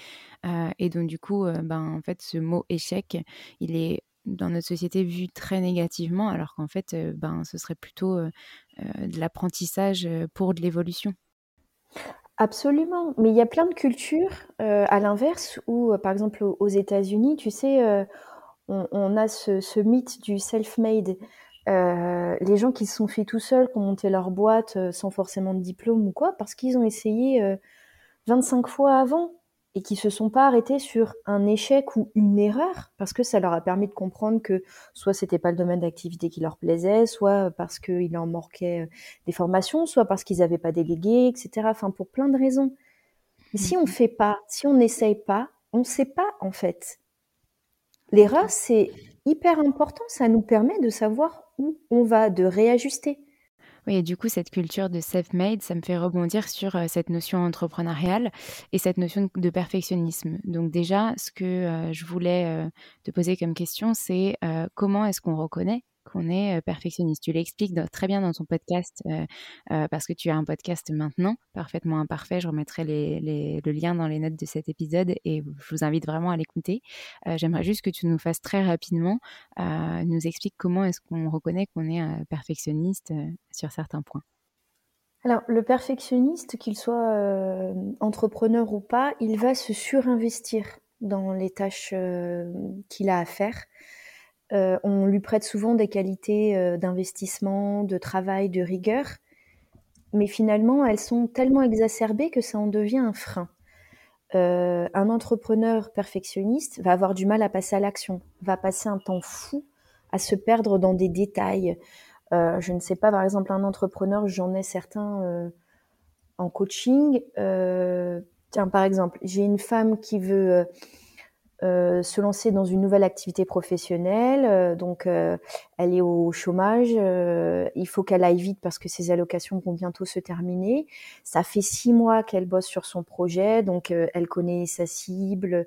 et donc du coup, ben, en fait, ce mot échec, il est dans notre société vu très négativement, alors qu'en fait, ben, ce serait plutôt de l'apprentissage pour de l'évolution. Absolument, mais il y a plein de cultures, euh, à l'inverse où, euh, par exemple, aux États-Unis, tu sais, euh, on a ce mythe du self-made. les gens qui se sont faits tout seuls, qui ont monté leur boîte, sans forcément de diplôme ou quoi, parce qu'ils ont essayé, 25 fois avant et qui se sont pas arrêtés sur un échec ou une erreur parce que ça leur a permis de comprendre que soit c'était pas le domaine d'activité qui leur plaisait, soit parce qu'il en manquait euh, des formations, soit parce qu'ils n'avaient pas délégué, etc. Enfin, pour plein de raisons. Mais si on mhm. fait pas, si on n'essaye pas, on ne sait pas en fait. L'erreur, c'est hyper important. Ça nous permet de savoir où on va, de réajuster. Oui, et du coup, cette culture de self-made, ça me fait rebondir sur cette notion entrepreneuriale et cette notion de perfectionnisme. Donc déjà, ce que je voulais te poser comme question, c'est comment est-ce qu'on reconnaît qu'on est perfectionniste. Tu l'expliques très bien dans ton podcast parce que tu as un podcast maintenant, parfaitement imparfait. Je remettrai le lien dans les notes de cet épisode et je vous invite vraiment à l'écouter. J'aimerais juste que tu nous fasses très rapidement, nous expliques comment est-ce qu'on reconnaît qu'on est perfectionniste sur certains points. Alors, le perfectionniste, qu'il soit entrepreneur ou pas, il va se surinvestir dans les tâches qu'il a à faire. Euh, on lui prête souvent des qualités euh, d'investissement, de travail, de rigueur, mais finalement, elles sont tellement exacerbées que ça en devient un frein. Euh, un entrepreneur perfectionniste va avoir du mal à passer à l'action, va passer un temps fou à se perdre dans des détails. je ne sais pas, par exemple, un entrepreneur, j'en ai certains en coaching. tiens, par exemple, j'ai une femme qui veut euh, se lancer dans une nouvelle activité professionnelle. Euh, donc, euh, elle est au chômage. il faut qu'elle aille vite parce que ses allocations vont bientôt se terminer. Ça fait six mois qu'elle bosse sur son projet, donc elle connaît sa cible.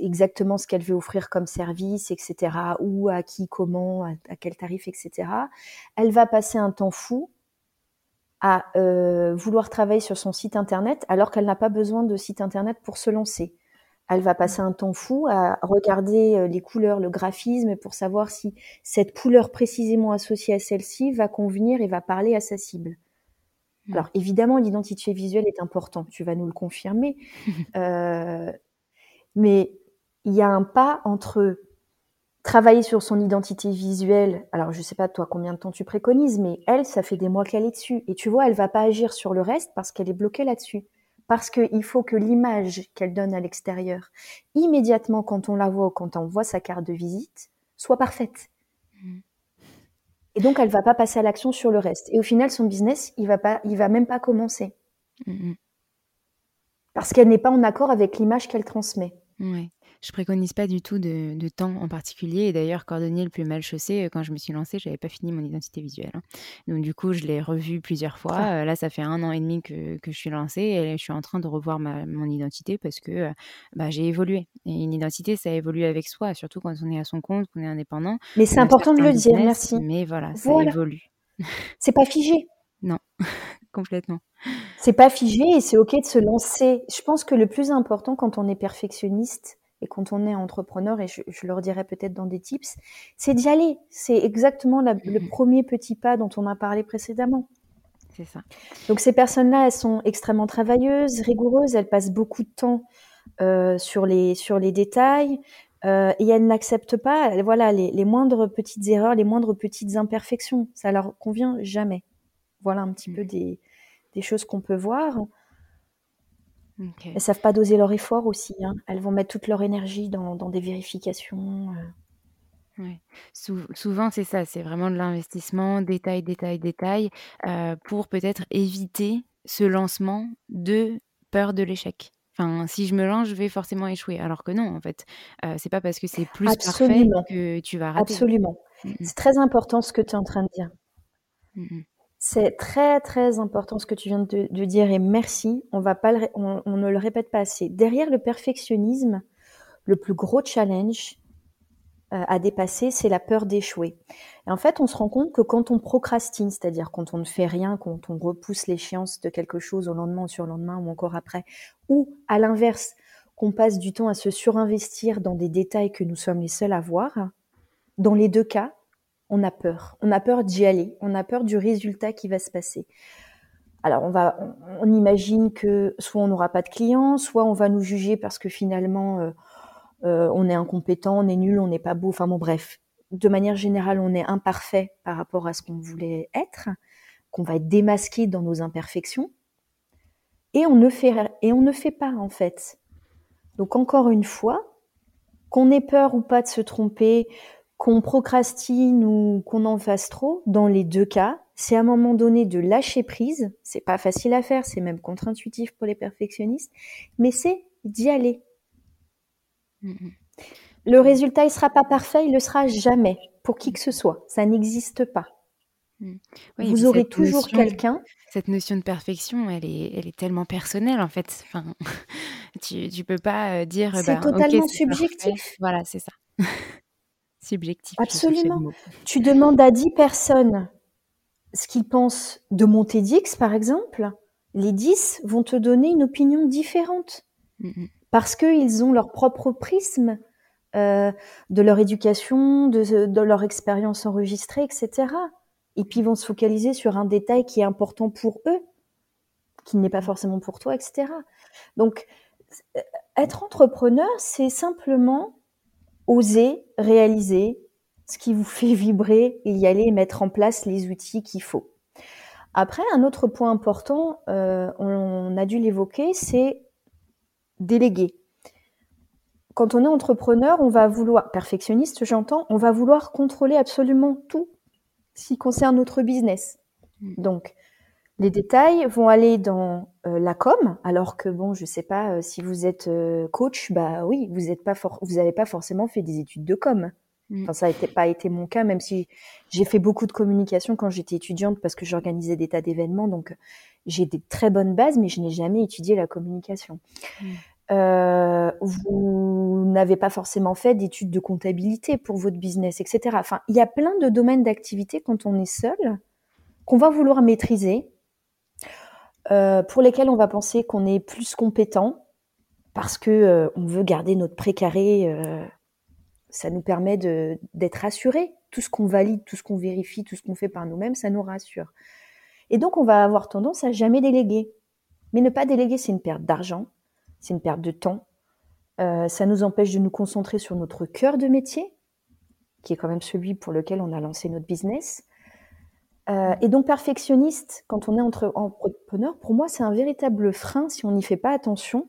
exactement ce qu'elle veut offrir comme service, etc. Où, à qui, comment, à quel tarif, etc. Elle va passer un temps fou à euh, vouloir travailler sur son site internet alors qu'elle n'a pas besoin de site internet pour se lancer. Elle va passer un temps fou à regarder euh, les couleurs, le graphisme pour savoir si cette couleur précisément associée à celle-ci va convenir et va parler à sa cible. Mmh. Alors évidemment, l'identité visuelle est importante, tu vas nous le confirmer. euh, mais il y a un pas entre travailler sur son identité visuelle. Alors je sais pas toi combien de temps tu préconises, mais elle, ça fait des mois qu'elle est dessus. Et tu vois, elle va pas agir sur le reste parce qu'elle est bloquée là-dessus. Parce qu'il faut que l'image qu'elle donne à l'extérieur, immédiatement quand on la voit ou quand on voit sa carte de visite, soit parfaite. Mmh. Et donc, elle va pas passer à l'action sur le reste. Et au final, son business, il va pas, il va même pas commencer. Mmh Parce qu'elle n'est pas en accord avec l'image qu'elle transmet. Je préconise pas du tout de, de temps en particulier. Et d'ailleurs, cordonnier le plus mal chaussé, euh, quand je me suis lancée, j'avais pas fini mon identité visuelle. Hein. Donc du coup, je l'ai revu plusieurs fois. Ah. Euh, là, ça fait un an et demi que, que, je suis lancée et je suis en train de revoir ma, mon identité parce que euh, bah, j'ai évolué. Et une identité, ça évolue avec soi, surtout quand on est à son compte, qu'on est indépendant. Mais c'est important de le dire, merci. Mais voilà, ça évolue. C'est pas figé. non, complètement. C'est pas figé et c'est ok de se lancer. Je pense que le plus important quand on est perfectionniste, et quand on est entrepreneur, et je, je le redirai peut-être dans des tips, c'est d'y aller. C'est exactement la, le mhm. premier petit pas dont on a parlé précédemment. C'est ça. Donc ces personnes-là, elles sont extrêmement travailleuses, rigoureuses, elles passent beaucoup de temps euh, sur, les, sur les détails, euh, et elles n'acceptent pas voilà, les, les, moindres petites erreurs, les moindres petites imperfections. Ça leur convient jamais. Voilà un petit mmh. peu des, des choses qu'on peut voir. Okay. Elles savent pas doser leur effort aussi. Hein. Elles vont mettre toute leur énergie dans, dans des vérifications. Euh. Ouais. Sou souvent, c'est ça. C'est vraiment de l'investissement, détail, détail, détail, euh, pour peut-être éviter ce lancement de peur de l'échec. Enfin, si je me lance, je vais forcément échouer. Alors que non, en fait, euh, c'est pas parce que c'est plus Absolument. parfait que tu vas rater. Absolument. Mmh c'est très important ce que tu es en train de dire. Mmh c'est très très important ce que tu viens de, dire et merci. On ne le répète pas assez. Derrière le perfectionnisme, le plus gros challenge euh, à dépasser, c'est la peur d'échouer. Et en fait, on se rend compte que quand on procrastine, c'est-à-dire quand on ne fait rien, quand on repousse l'échéance de quelque chose au lendemain ou sur le lendemain ou encore après, ou à l'inverse, qu'on passe du temps à se surinvestir dans des détails que nous sommes les seuls à voir, dans les deux cas, on a peur. On a peur d'y aller. On a peur du résultat qui va se passer. Alors, on va, on, imagine que soit on n'aura pas de clients, soit on va nous juger parce que finalement, euh, euh, on est incompétent, on est nul, on n'est pas beau. Enfin bon, bref. De manière générale, on est imparfait par rapport à ce qu'on voulait être, qu'on va être démasqué dans nos imperfections. Et on ne fait, et on ne fait pas, en fait. Donc, encore une fois, qu'on ait peur ou pas de se tromper, qu'on procrastine ou qu'on en fasse trop, dans les deux cas, c'est à un moment donné de lâcher prise. C'est pas facile à faire, c'est même contre-intuitif pour les perfectionnistes, mais c'est d'y aller. Mm-hmm. Le résultat, il sera pas parfait, il le sera jamais pour qui que ce soit. Ça n'existe pas. Mm. Vous aurez toujours quelqu'un. Cette notion de perfection, elle est, elle est tellement personnelle en fait. Enfin, tu, tu peux pas euh, dire. C'est bah, totalement subjectif. Voilà, c'est ça. subjectif. Absolument. Tu demandes à 10 personnes ce qu'ils pensent de mon TEDx, par exemple. Les 10 vont te donner une opinion différente. Parce qu'ils ont leur propre prisme euh, de leur éducation, de, de leur expérience enregistrée, etc. Et puis ils vont se focaliser sur un détail qui est important pour eux, qui n'est pas forcément pour toi, etc. Donc, euh, être entrepreneur, c'est simplement oser réaliser ce qui vous fait vibrer et y aller et mettre en place les outils qu'il faut. Après, un autre point important, euh, on a dû l'évoquer, c'est déléguer. Quand on est entrepreneur, on va vouloir, perfectionniste j'entends, on va vouloir contrôler absolument tout ce qui concerne notre business. Mm. Donc, les détails vont aller dans euh, la com, alors que bon, je sais pas euh, si vous êtes euh, coach, bah oui, vous êtes pas vous n'avez pas forcément fait des études de com. Mm. Enfin, ça n'a pas été mon cas, même si j'ai fait beaucoup de communication quand j'étais étudiante parce que j'organisais des tas d'événements, donc j'ai des très bonnes bases, mais je n'ai jamais étudié la communication. Mm. vous n'avez pas forcément fait d'études de comptabilité pour votre business, etc. Enfin, il y a plein de domaines d'activité quand on est seul qu'on va vouloir maîtriser euh, pour lesquels on va penser qu'on est plus compétent parce que euh, on veut garder notre précaré. Euh, ça nous permet d'être rassurés. Tout ce qu'on valide, tout ce qu'on vérifie, tout ce qu'on fait par nous-mêmes, ça nous rassure. Et donc, on va avoir tendance à jamais déléguer. Mais ne pas déléguer, c'est une perte d'argent, c'est une perte de temps. Euh, ça nous empêche de nous concentrer sur notre cœur de métier, qui est quand même celui pour lequel on a lancé notre business. Euh, et donc, perfectionniste, quand on est entre entrepreneur, pour moi, c'est un véritable frein si on n'y fait pas attention.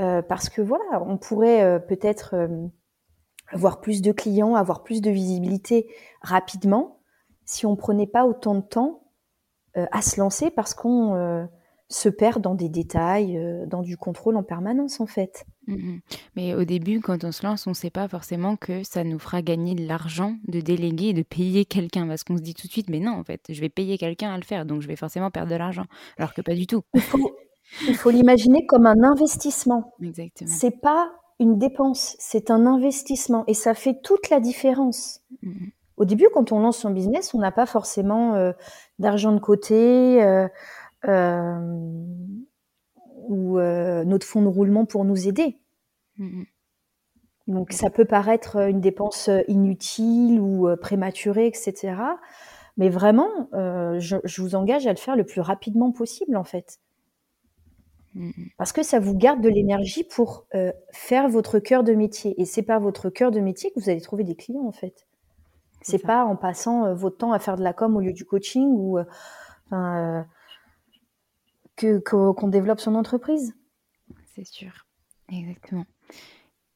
Euh, parce que voilà, on pourrait peut-être avoir plus de clients, avoir plus de visibilité rapidement si on prenait pas autant de temps à se lancer parce qu'on se perd dans des détails, euh, dans du contrôle en permanence en fait. Mmh, mmh. Mais au début, quand on se lance, on ne sait pas forcément que ça nous fera gagner de l'argent de déléguer et de payer quelqu'un. Parce qu'on se dit tout de suite, mais non, en fait, je vais payer quelqu'un à le faire, donc je vais forcément perdre de l'argent. Alors que pas du tout. Il faut, l'imaginer comme un investissement. Exactement. C'est pas une dépense, c'est un investissement. Et ça fait toute la différence. Mmh, au début, quand on lance son business, on n'a pas forcément euh, d'argent de côté. Euh, ou euh, notre fonds de roulement pour nous aider. Mmh Donc ça peut paraître une dépense inutile ou prématurée, etc. Mais vraiment, je, vous engage à le faire le plus rapidement possible, en fait. Mmh Parce que ça vous garde de l'énergie pour faire votre cœur de métier. Et c'est pas votre cœur de métier que vous allez trouver des clients, en fait. C'est pas en passant votre temps à faire de la com au lieu du coaching ou qu'on développe son entreprise. C'est sûr, exactement.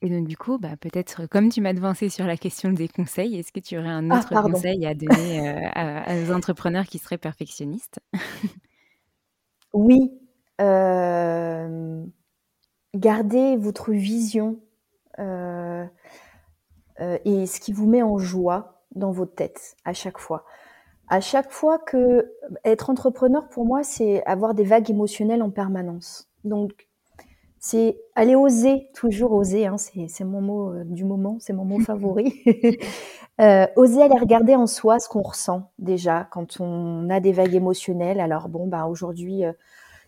Et donc du coup, bah, peut-être comme tu m'as devancé sur la question des conseils, est-ce que tu aurais un ah, autre conseil à donner euh, à, aux entrepreneurs qui seraient perfectionnistes? Oui, euh, gardez votre vision euh, et ce qui vous met en joie dans votre tête à chaque fois à chaque fois que être entrepreneur pour moi, c'est avoir des vagues émotionnelles en permanence. Donc, c'est aller oser, toujours oser, hein, c'est mon mot euh, du moment, c'est mon mot favori. euh, oser aller regarder en soi ce qu'on ressent déjà quand on a des vagues émotionnelles. Alors bon, bah aujourd'hui, euh,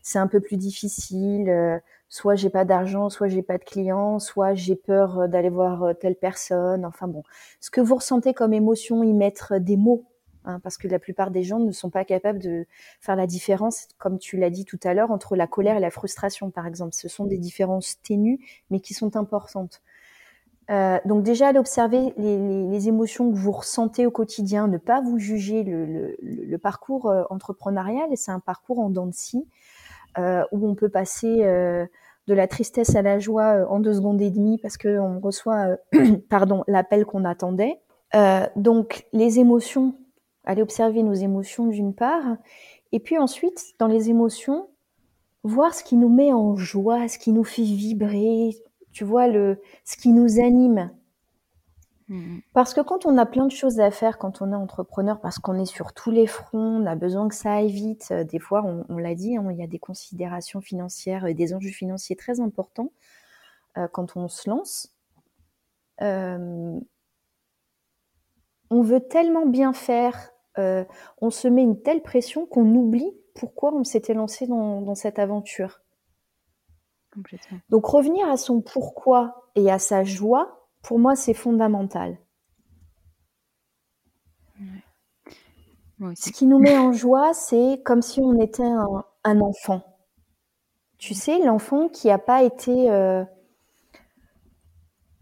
c'est un peu plus difficile. Soit j'ai pas d'argent, soit j'ai pas de clients, soit j'ai peur d'aller voir telle personne. Enfin bon, ce que vous ressentez comme émotion, y mettre des mots Hein, parce que la plupart des gens ne sont pas capables de faire la différence, comme tu l'as dit tout à l'heure, entre la colère et la frustration, par exemple. Ce sont des différences ténues, mais qui sont importantes. Euh, donc déjà, d'observer les, émotions que vous ressentez au quotidien, ne pas vous juger le, parcours euh, entrepreneurial, c'est un parcours en dents de scie, euh, où on peut passer de la tristesse à la joie en deux secondes et demie parce qu'on reçoit pardon l'appel qu'on attendait. donc les émotions aller observer nos émotions d'une part, et puis ensuite, dans les émotions, voir ce qui nous met en joie, ce qui nous fait vibrer, tu vois, le, ce qui nous anime. Mmh. Parce que quand on a plein de choses à faire, quand on est entrepreneur, parce qu'on est sur tous les fronts, on a besoin que ça aille vite. Euh, des fois, on, l'a dit, hein, il y a des considérations financières et des enjeux financiers très importants euh, quand on se lance. Euh, on veut tellement bien faire euh, on se met une telle pression qu'on oublie pourquoi on s'était lancé dans, cette aventure. Donc revenir à son pourquoi et à sa joie, pour moi, c'est fondamental. Ce qui nous met en joie, c'est comme si on était un, enfant. Tu sais, l'enfant qui n'a pas été euh,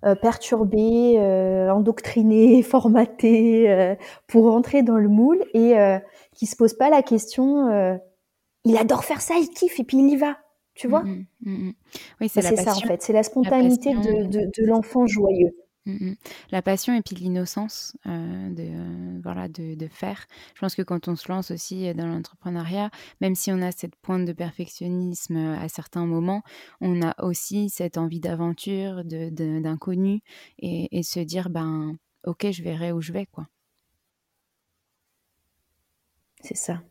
euh, perturbé, euh, endoctriné, formaté euh, pour rentrer dans le moule et qui se pose pas la question il adore faire ça, il kiffe et puis il y va. Tu vois? mmh mmh Oui, c'est ça en fait, c'est la spontanéité de l'enfant joyeux. Mmh, mmh. La passion et puis l'innocence euh, de, euh, voilà, de, de, faire. Je pense que quand on se lance aussi dans l'entrepreneuriat, même si on a cette pointe de perfectionnisme à certains moments, on a aussi cette envie d'aventure, d'inconnu et, et, se dire, ben, ok, je verrai où je vais. quoi. C'est ça.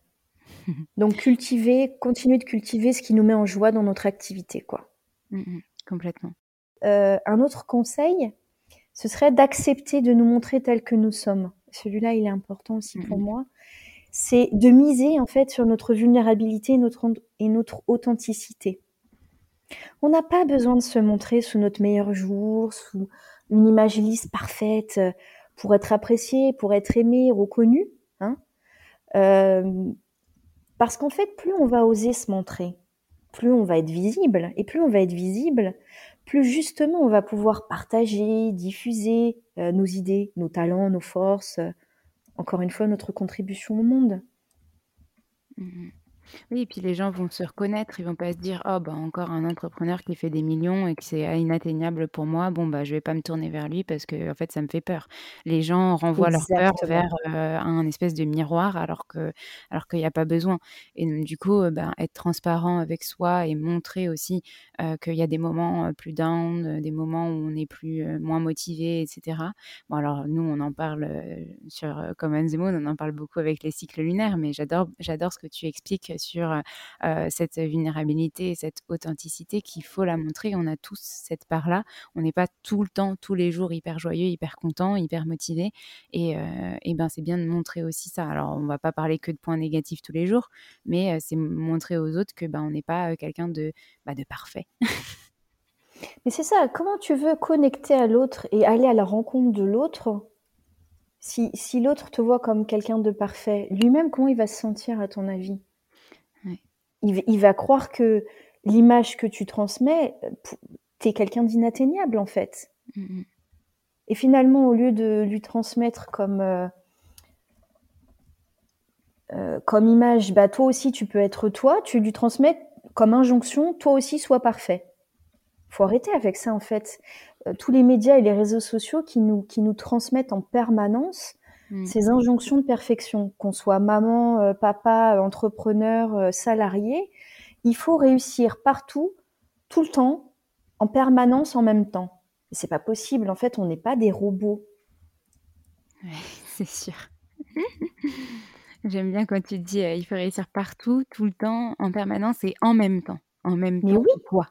Donc cultiver, continuer de cultiver ce qui nous met en joie dans notre activité. quoi. Mmh, complètement. Euh, un autre conseil, ce serait d'accepter de nous montrer tels que nous sommes. Celui-là, il est important aussi pour moi. C'est de miser en fait sur notre vulnérabilité et notre, et notre authenticité. On n'a pas besoin de se montrer sous notre meilleur jour, sous une image lisse parfaite pour être apprécié, pour être aimé, reconnu. Hein. Euh, Parce qu'en fait, plus on va oser se montrer, plus on va être visible. Et plus on va être visible, plus justement on va pouvoir partager, diffuser euh, nos idées, nos talents, nos forces, euh, encore une fois notre contribution au monde. Mmh oui, et puis les gens vont se reconnaître, ils vont pas se dire: «Oh bah, encore un entrepreneur qui fait des millions et que c'est inatteignable pour moi, bon bah, je vais pas me tourner vers lui parce que en fait ça me fait peur». Les gens renvoient leur peur vers, euh, un espèce de miroir alors que alors qu'il y a pas besoin et donc du coup, heu, ben, être transparent avec soi et montrer aussi, euh, qu'il y a des moments, euh, plus down, des moments où on est plus, moins motivé et cetera. Bon alors nous on en parle, sur, Common the Moon, on en parle beaucoup avec les cycles lunaires, mais j'adore j'adore ce que tu expliques sur cette vulnérabilité et cette authenticité qu'il faut la montrer. On a tous cette part-là. On n'est pas tout le temps, tous les jours hyper joyeux, hyper content, hyper motivé. Et, et ben c'est bien de montrer aussi ça. Alors on va pas parler que de points négatifs tous les jours, mais c'est montrer aux autres que ben on n'est pas quelqu'un de, bah, de parfait. Mais c'est ça, comment tu veux connecter à l'autre et aller à la rencontre de l'autre si, si l'autre te voit comme quelqu'un de parfait, lui-même, comment il va se sentir à ton avis? Il, va croire que l'image que tu transmets, t'es quelqu'un d'inatteignable en fait. Mmh Et finalement, au lieu de lui transmettre comme euh, euh, comme image, bah toi aussi tu peux être toi, tu lui transmets comme injonction, toi aussi sois parfait. Faut arrêter avec ça en fait. Euh, tous les médias et les réseaux sociaux qui nous qui nous transmettent en permanence Mm. Ces injonctions de perfection, qu'on soit maman, euh, papa, entrepreneur, euh, salarié, il faut réussir partout, tout le temps, en permanence, en même temps. Et c'est pas possible. En fait, on n'est pas des robots. Oui, c'est sûr. J'aime bien quand tu dis euh, il faut réussir partout, tout le temps, en permanence et en même temps en même Mais temps oui. quoi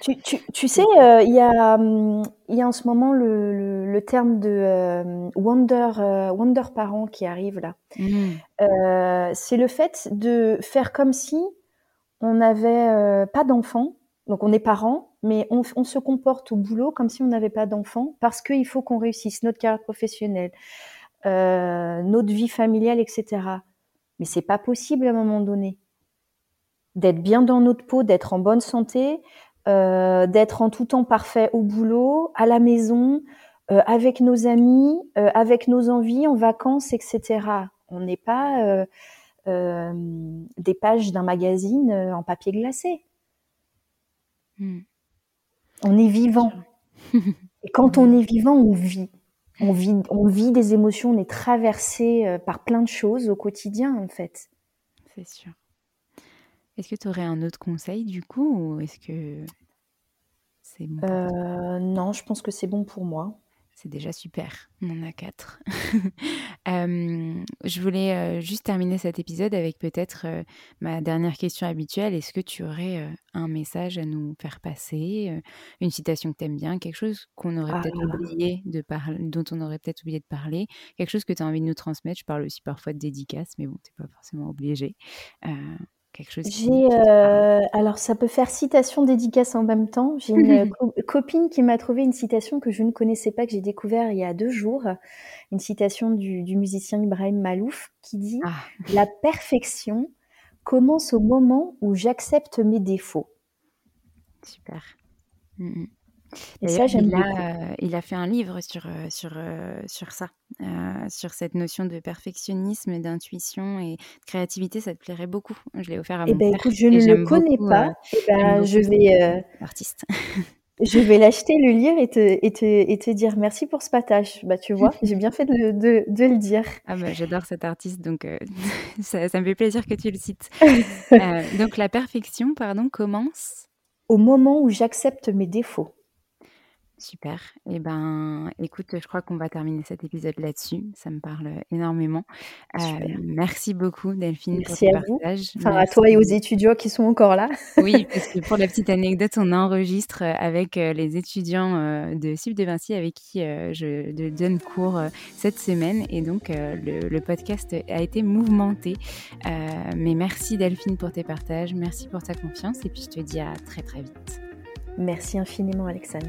tu, tu, tu, sais, euh, il y, a, hum, il y a en ce moment le, le, terme de euh, wonder, euh, wonder parent qui arrive là. Mmh. c'est le fait de faire comme si on n'avait pas d'enfants, donc on est parents, mais on, on, se comporte au boulot comme si on n'avait pas d'enfants parce qu'il faut qu'on réussisse notre carrière professionnelle, notre vie familiale, etc. Mais c'est pas possible à un moment donné d'être bien dans notre peau, d'être en bonne santé, euh, d'être en tout temps parfait au boulot, à la maison, euh, avec nos amis, euh, avec nos envies, en vacances, etc. On n'est pas des pages d'un magazine en papier glacé. Hmm. On est vivant. Et quand on est vivant, on vit. On vit, on vit des émotions, on est traversé par plein de choses au quotidien, en fait. C'est sûr. Est-ce que tu aurais un autre conseil du coup ou est-ce que c'est bon euh, Non, je pense que c'est bon pour moi. C'est déjà super, on en a quatre. je voulais euh, juste terminer cet épisode avec peut-être euh, ma dernière question habituelle. Est-ce que tu aurais un message à nous faire passer, une citation que tu aimes bien, quelque chose qu'on aurait ah peut-être oublié de parler, dont on aurait peut-être oublié de parler, quelque chose que tu as envie de nous transmettre? Je parle aussi parfois de dédicace, mais bon, tu n'es pas forcément J'ai, euh, alors ça peut faire citation dédicace en même temps. J'ai une copine qui m'a trouvé une citation que je ne connaissais pas, que j'ai découvert il y a deux jours. Une citation du, musicien Ibrahim Malouf qui dit ah. La perfection commence au moment où j'accepte mes défauts. Super. Mmh et ça, j'aime il a, il a fait un livre sur, sur, sur ça, sur cette notion de perfectionnisme, d'intuition et de créativité. Ça te plairait beaucoup. Je l'ai offert à eh mon ben, père. Écoute, je ne le connais pas. Eh ben, je vais, artiste. je vais l'acheter, le lire et te, et, te, et te dire merci pour ce partage. Bah, tu vois, j'ai bien fait de, de, de, le dire. Ah bah, j'adore cet artiste, donc ça, ça, me fait plaisir que tu le cites. donc la perfection, pardon, commence au moment où j'accepte mes défauts. Super. Et ben, écoute, je crois qu'on va terminer cet épisode là-dessus. Ça me parle énormément. Euh, merci beaucoup, Delphine, merci pour à vous. Enfin, à toi et aux étudiants qui sont encore là. oui, parce que pour la petite anecdote, on enregistre avec euh, les étudiants euh, de Sub de Vinci avec qui je donne cours cette semaine. Et donc, le, le, podcast a été mouvementé. mais merci, Delphine, pour tes partages. Merci pour ta confiance. Et puis, je te dis à très, très vite. Merci infiniment, Alexandre.